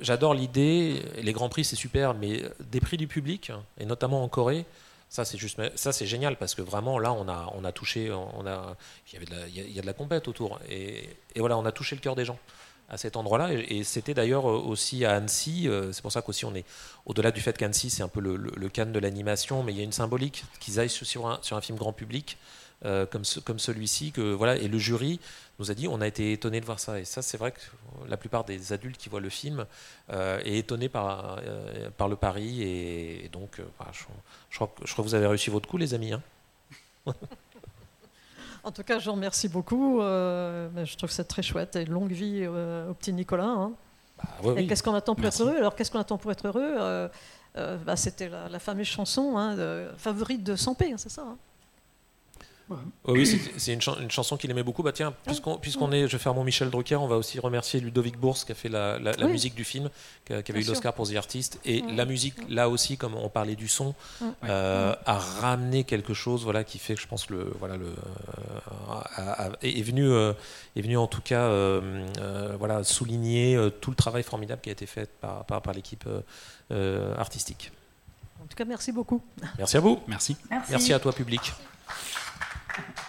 j'adore l'idée. Les grands prix, c'est super, mais des prix du public, et notamment en Corée. Ça, c'est juste, ça, c'est génial parce que vraiment, là, on a, on a touché, on a, il y avait de il y a de la compète autour, et, et, voilà, on a touché le cœur des gens à cet endroit-là. Et, c'était d'ailleurs euh, aussi à Annecy. Euh, c'est pour ça qu'aussi on est au-delà du fait qu'Annecy c'est un peu le, le, canne de l'animation, mais il y a une symbolique qu'ils aillent sur un, sur un film grand public euh, comme, comme celui-ci. Que voilà, et le jury nous a dit, on a été étonné de voir ça. Et ça, c'est vrai que la plupart des adultes qui voient le film euh, est étonné par, euh, par le pari. Et, donc, euh, je, crois, je, crois, que vous avez réussi votre coup, les amis. Hein. en tout cas, je vous remercie beaucoup. je trouve ça très chouette. Et longue vie au petit Nicolas. Hein. Bah, et qu'est-ce qu'on attend pour être heureux? Alors, qu'est-ce qu'on attend pour être heureux? Bah, C'était la, fameuse chanson hein, favorite de Sampé, c'est ça Oh oui, c'est une, chanson qu'il aimait beaucoup. Bah tiens, puisqu'on est, je vais faire mon Michel Drucker, on va aussi remercier Ludovic Bourse qui a fait la, musique du film, qui, avait eu l'Oscar pour The Artist. Et la musique, là aussi, comme on parlait du son, euh, a ramené quelque chose, voilà, qui fait que je pense le, voilà, le, euh, est, venu, euh, est venu en tout cas, voilà, souligner tout le travail formidable qui a été fait par, par, l'équipe artistique. En tout cas, merci beaucoup. Merci à vous. Merci. Merci, merci à toi, public. Thank you.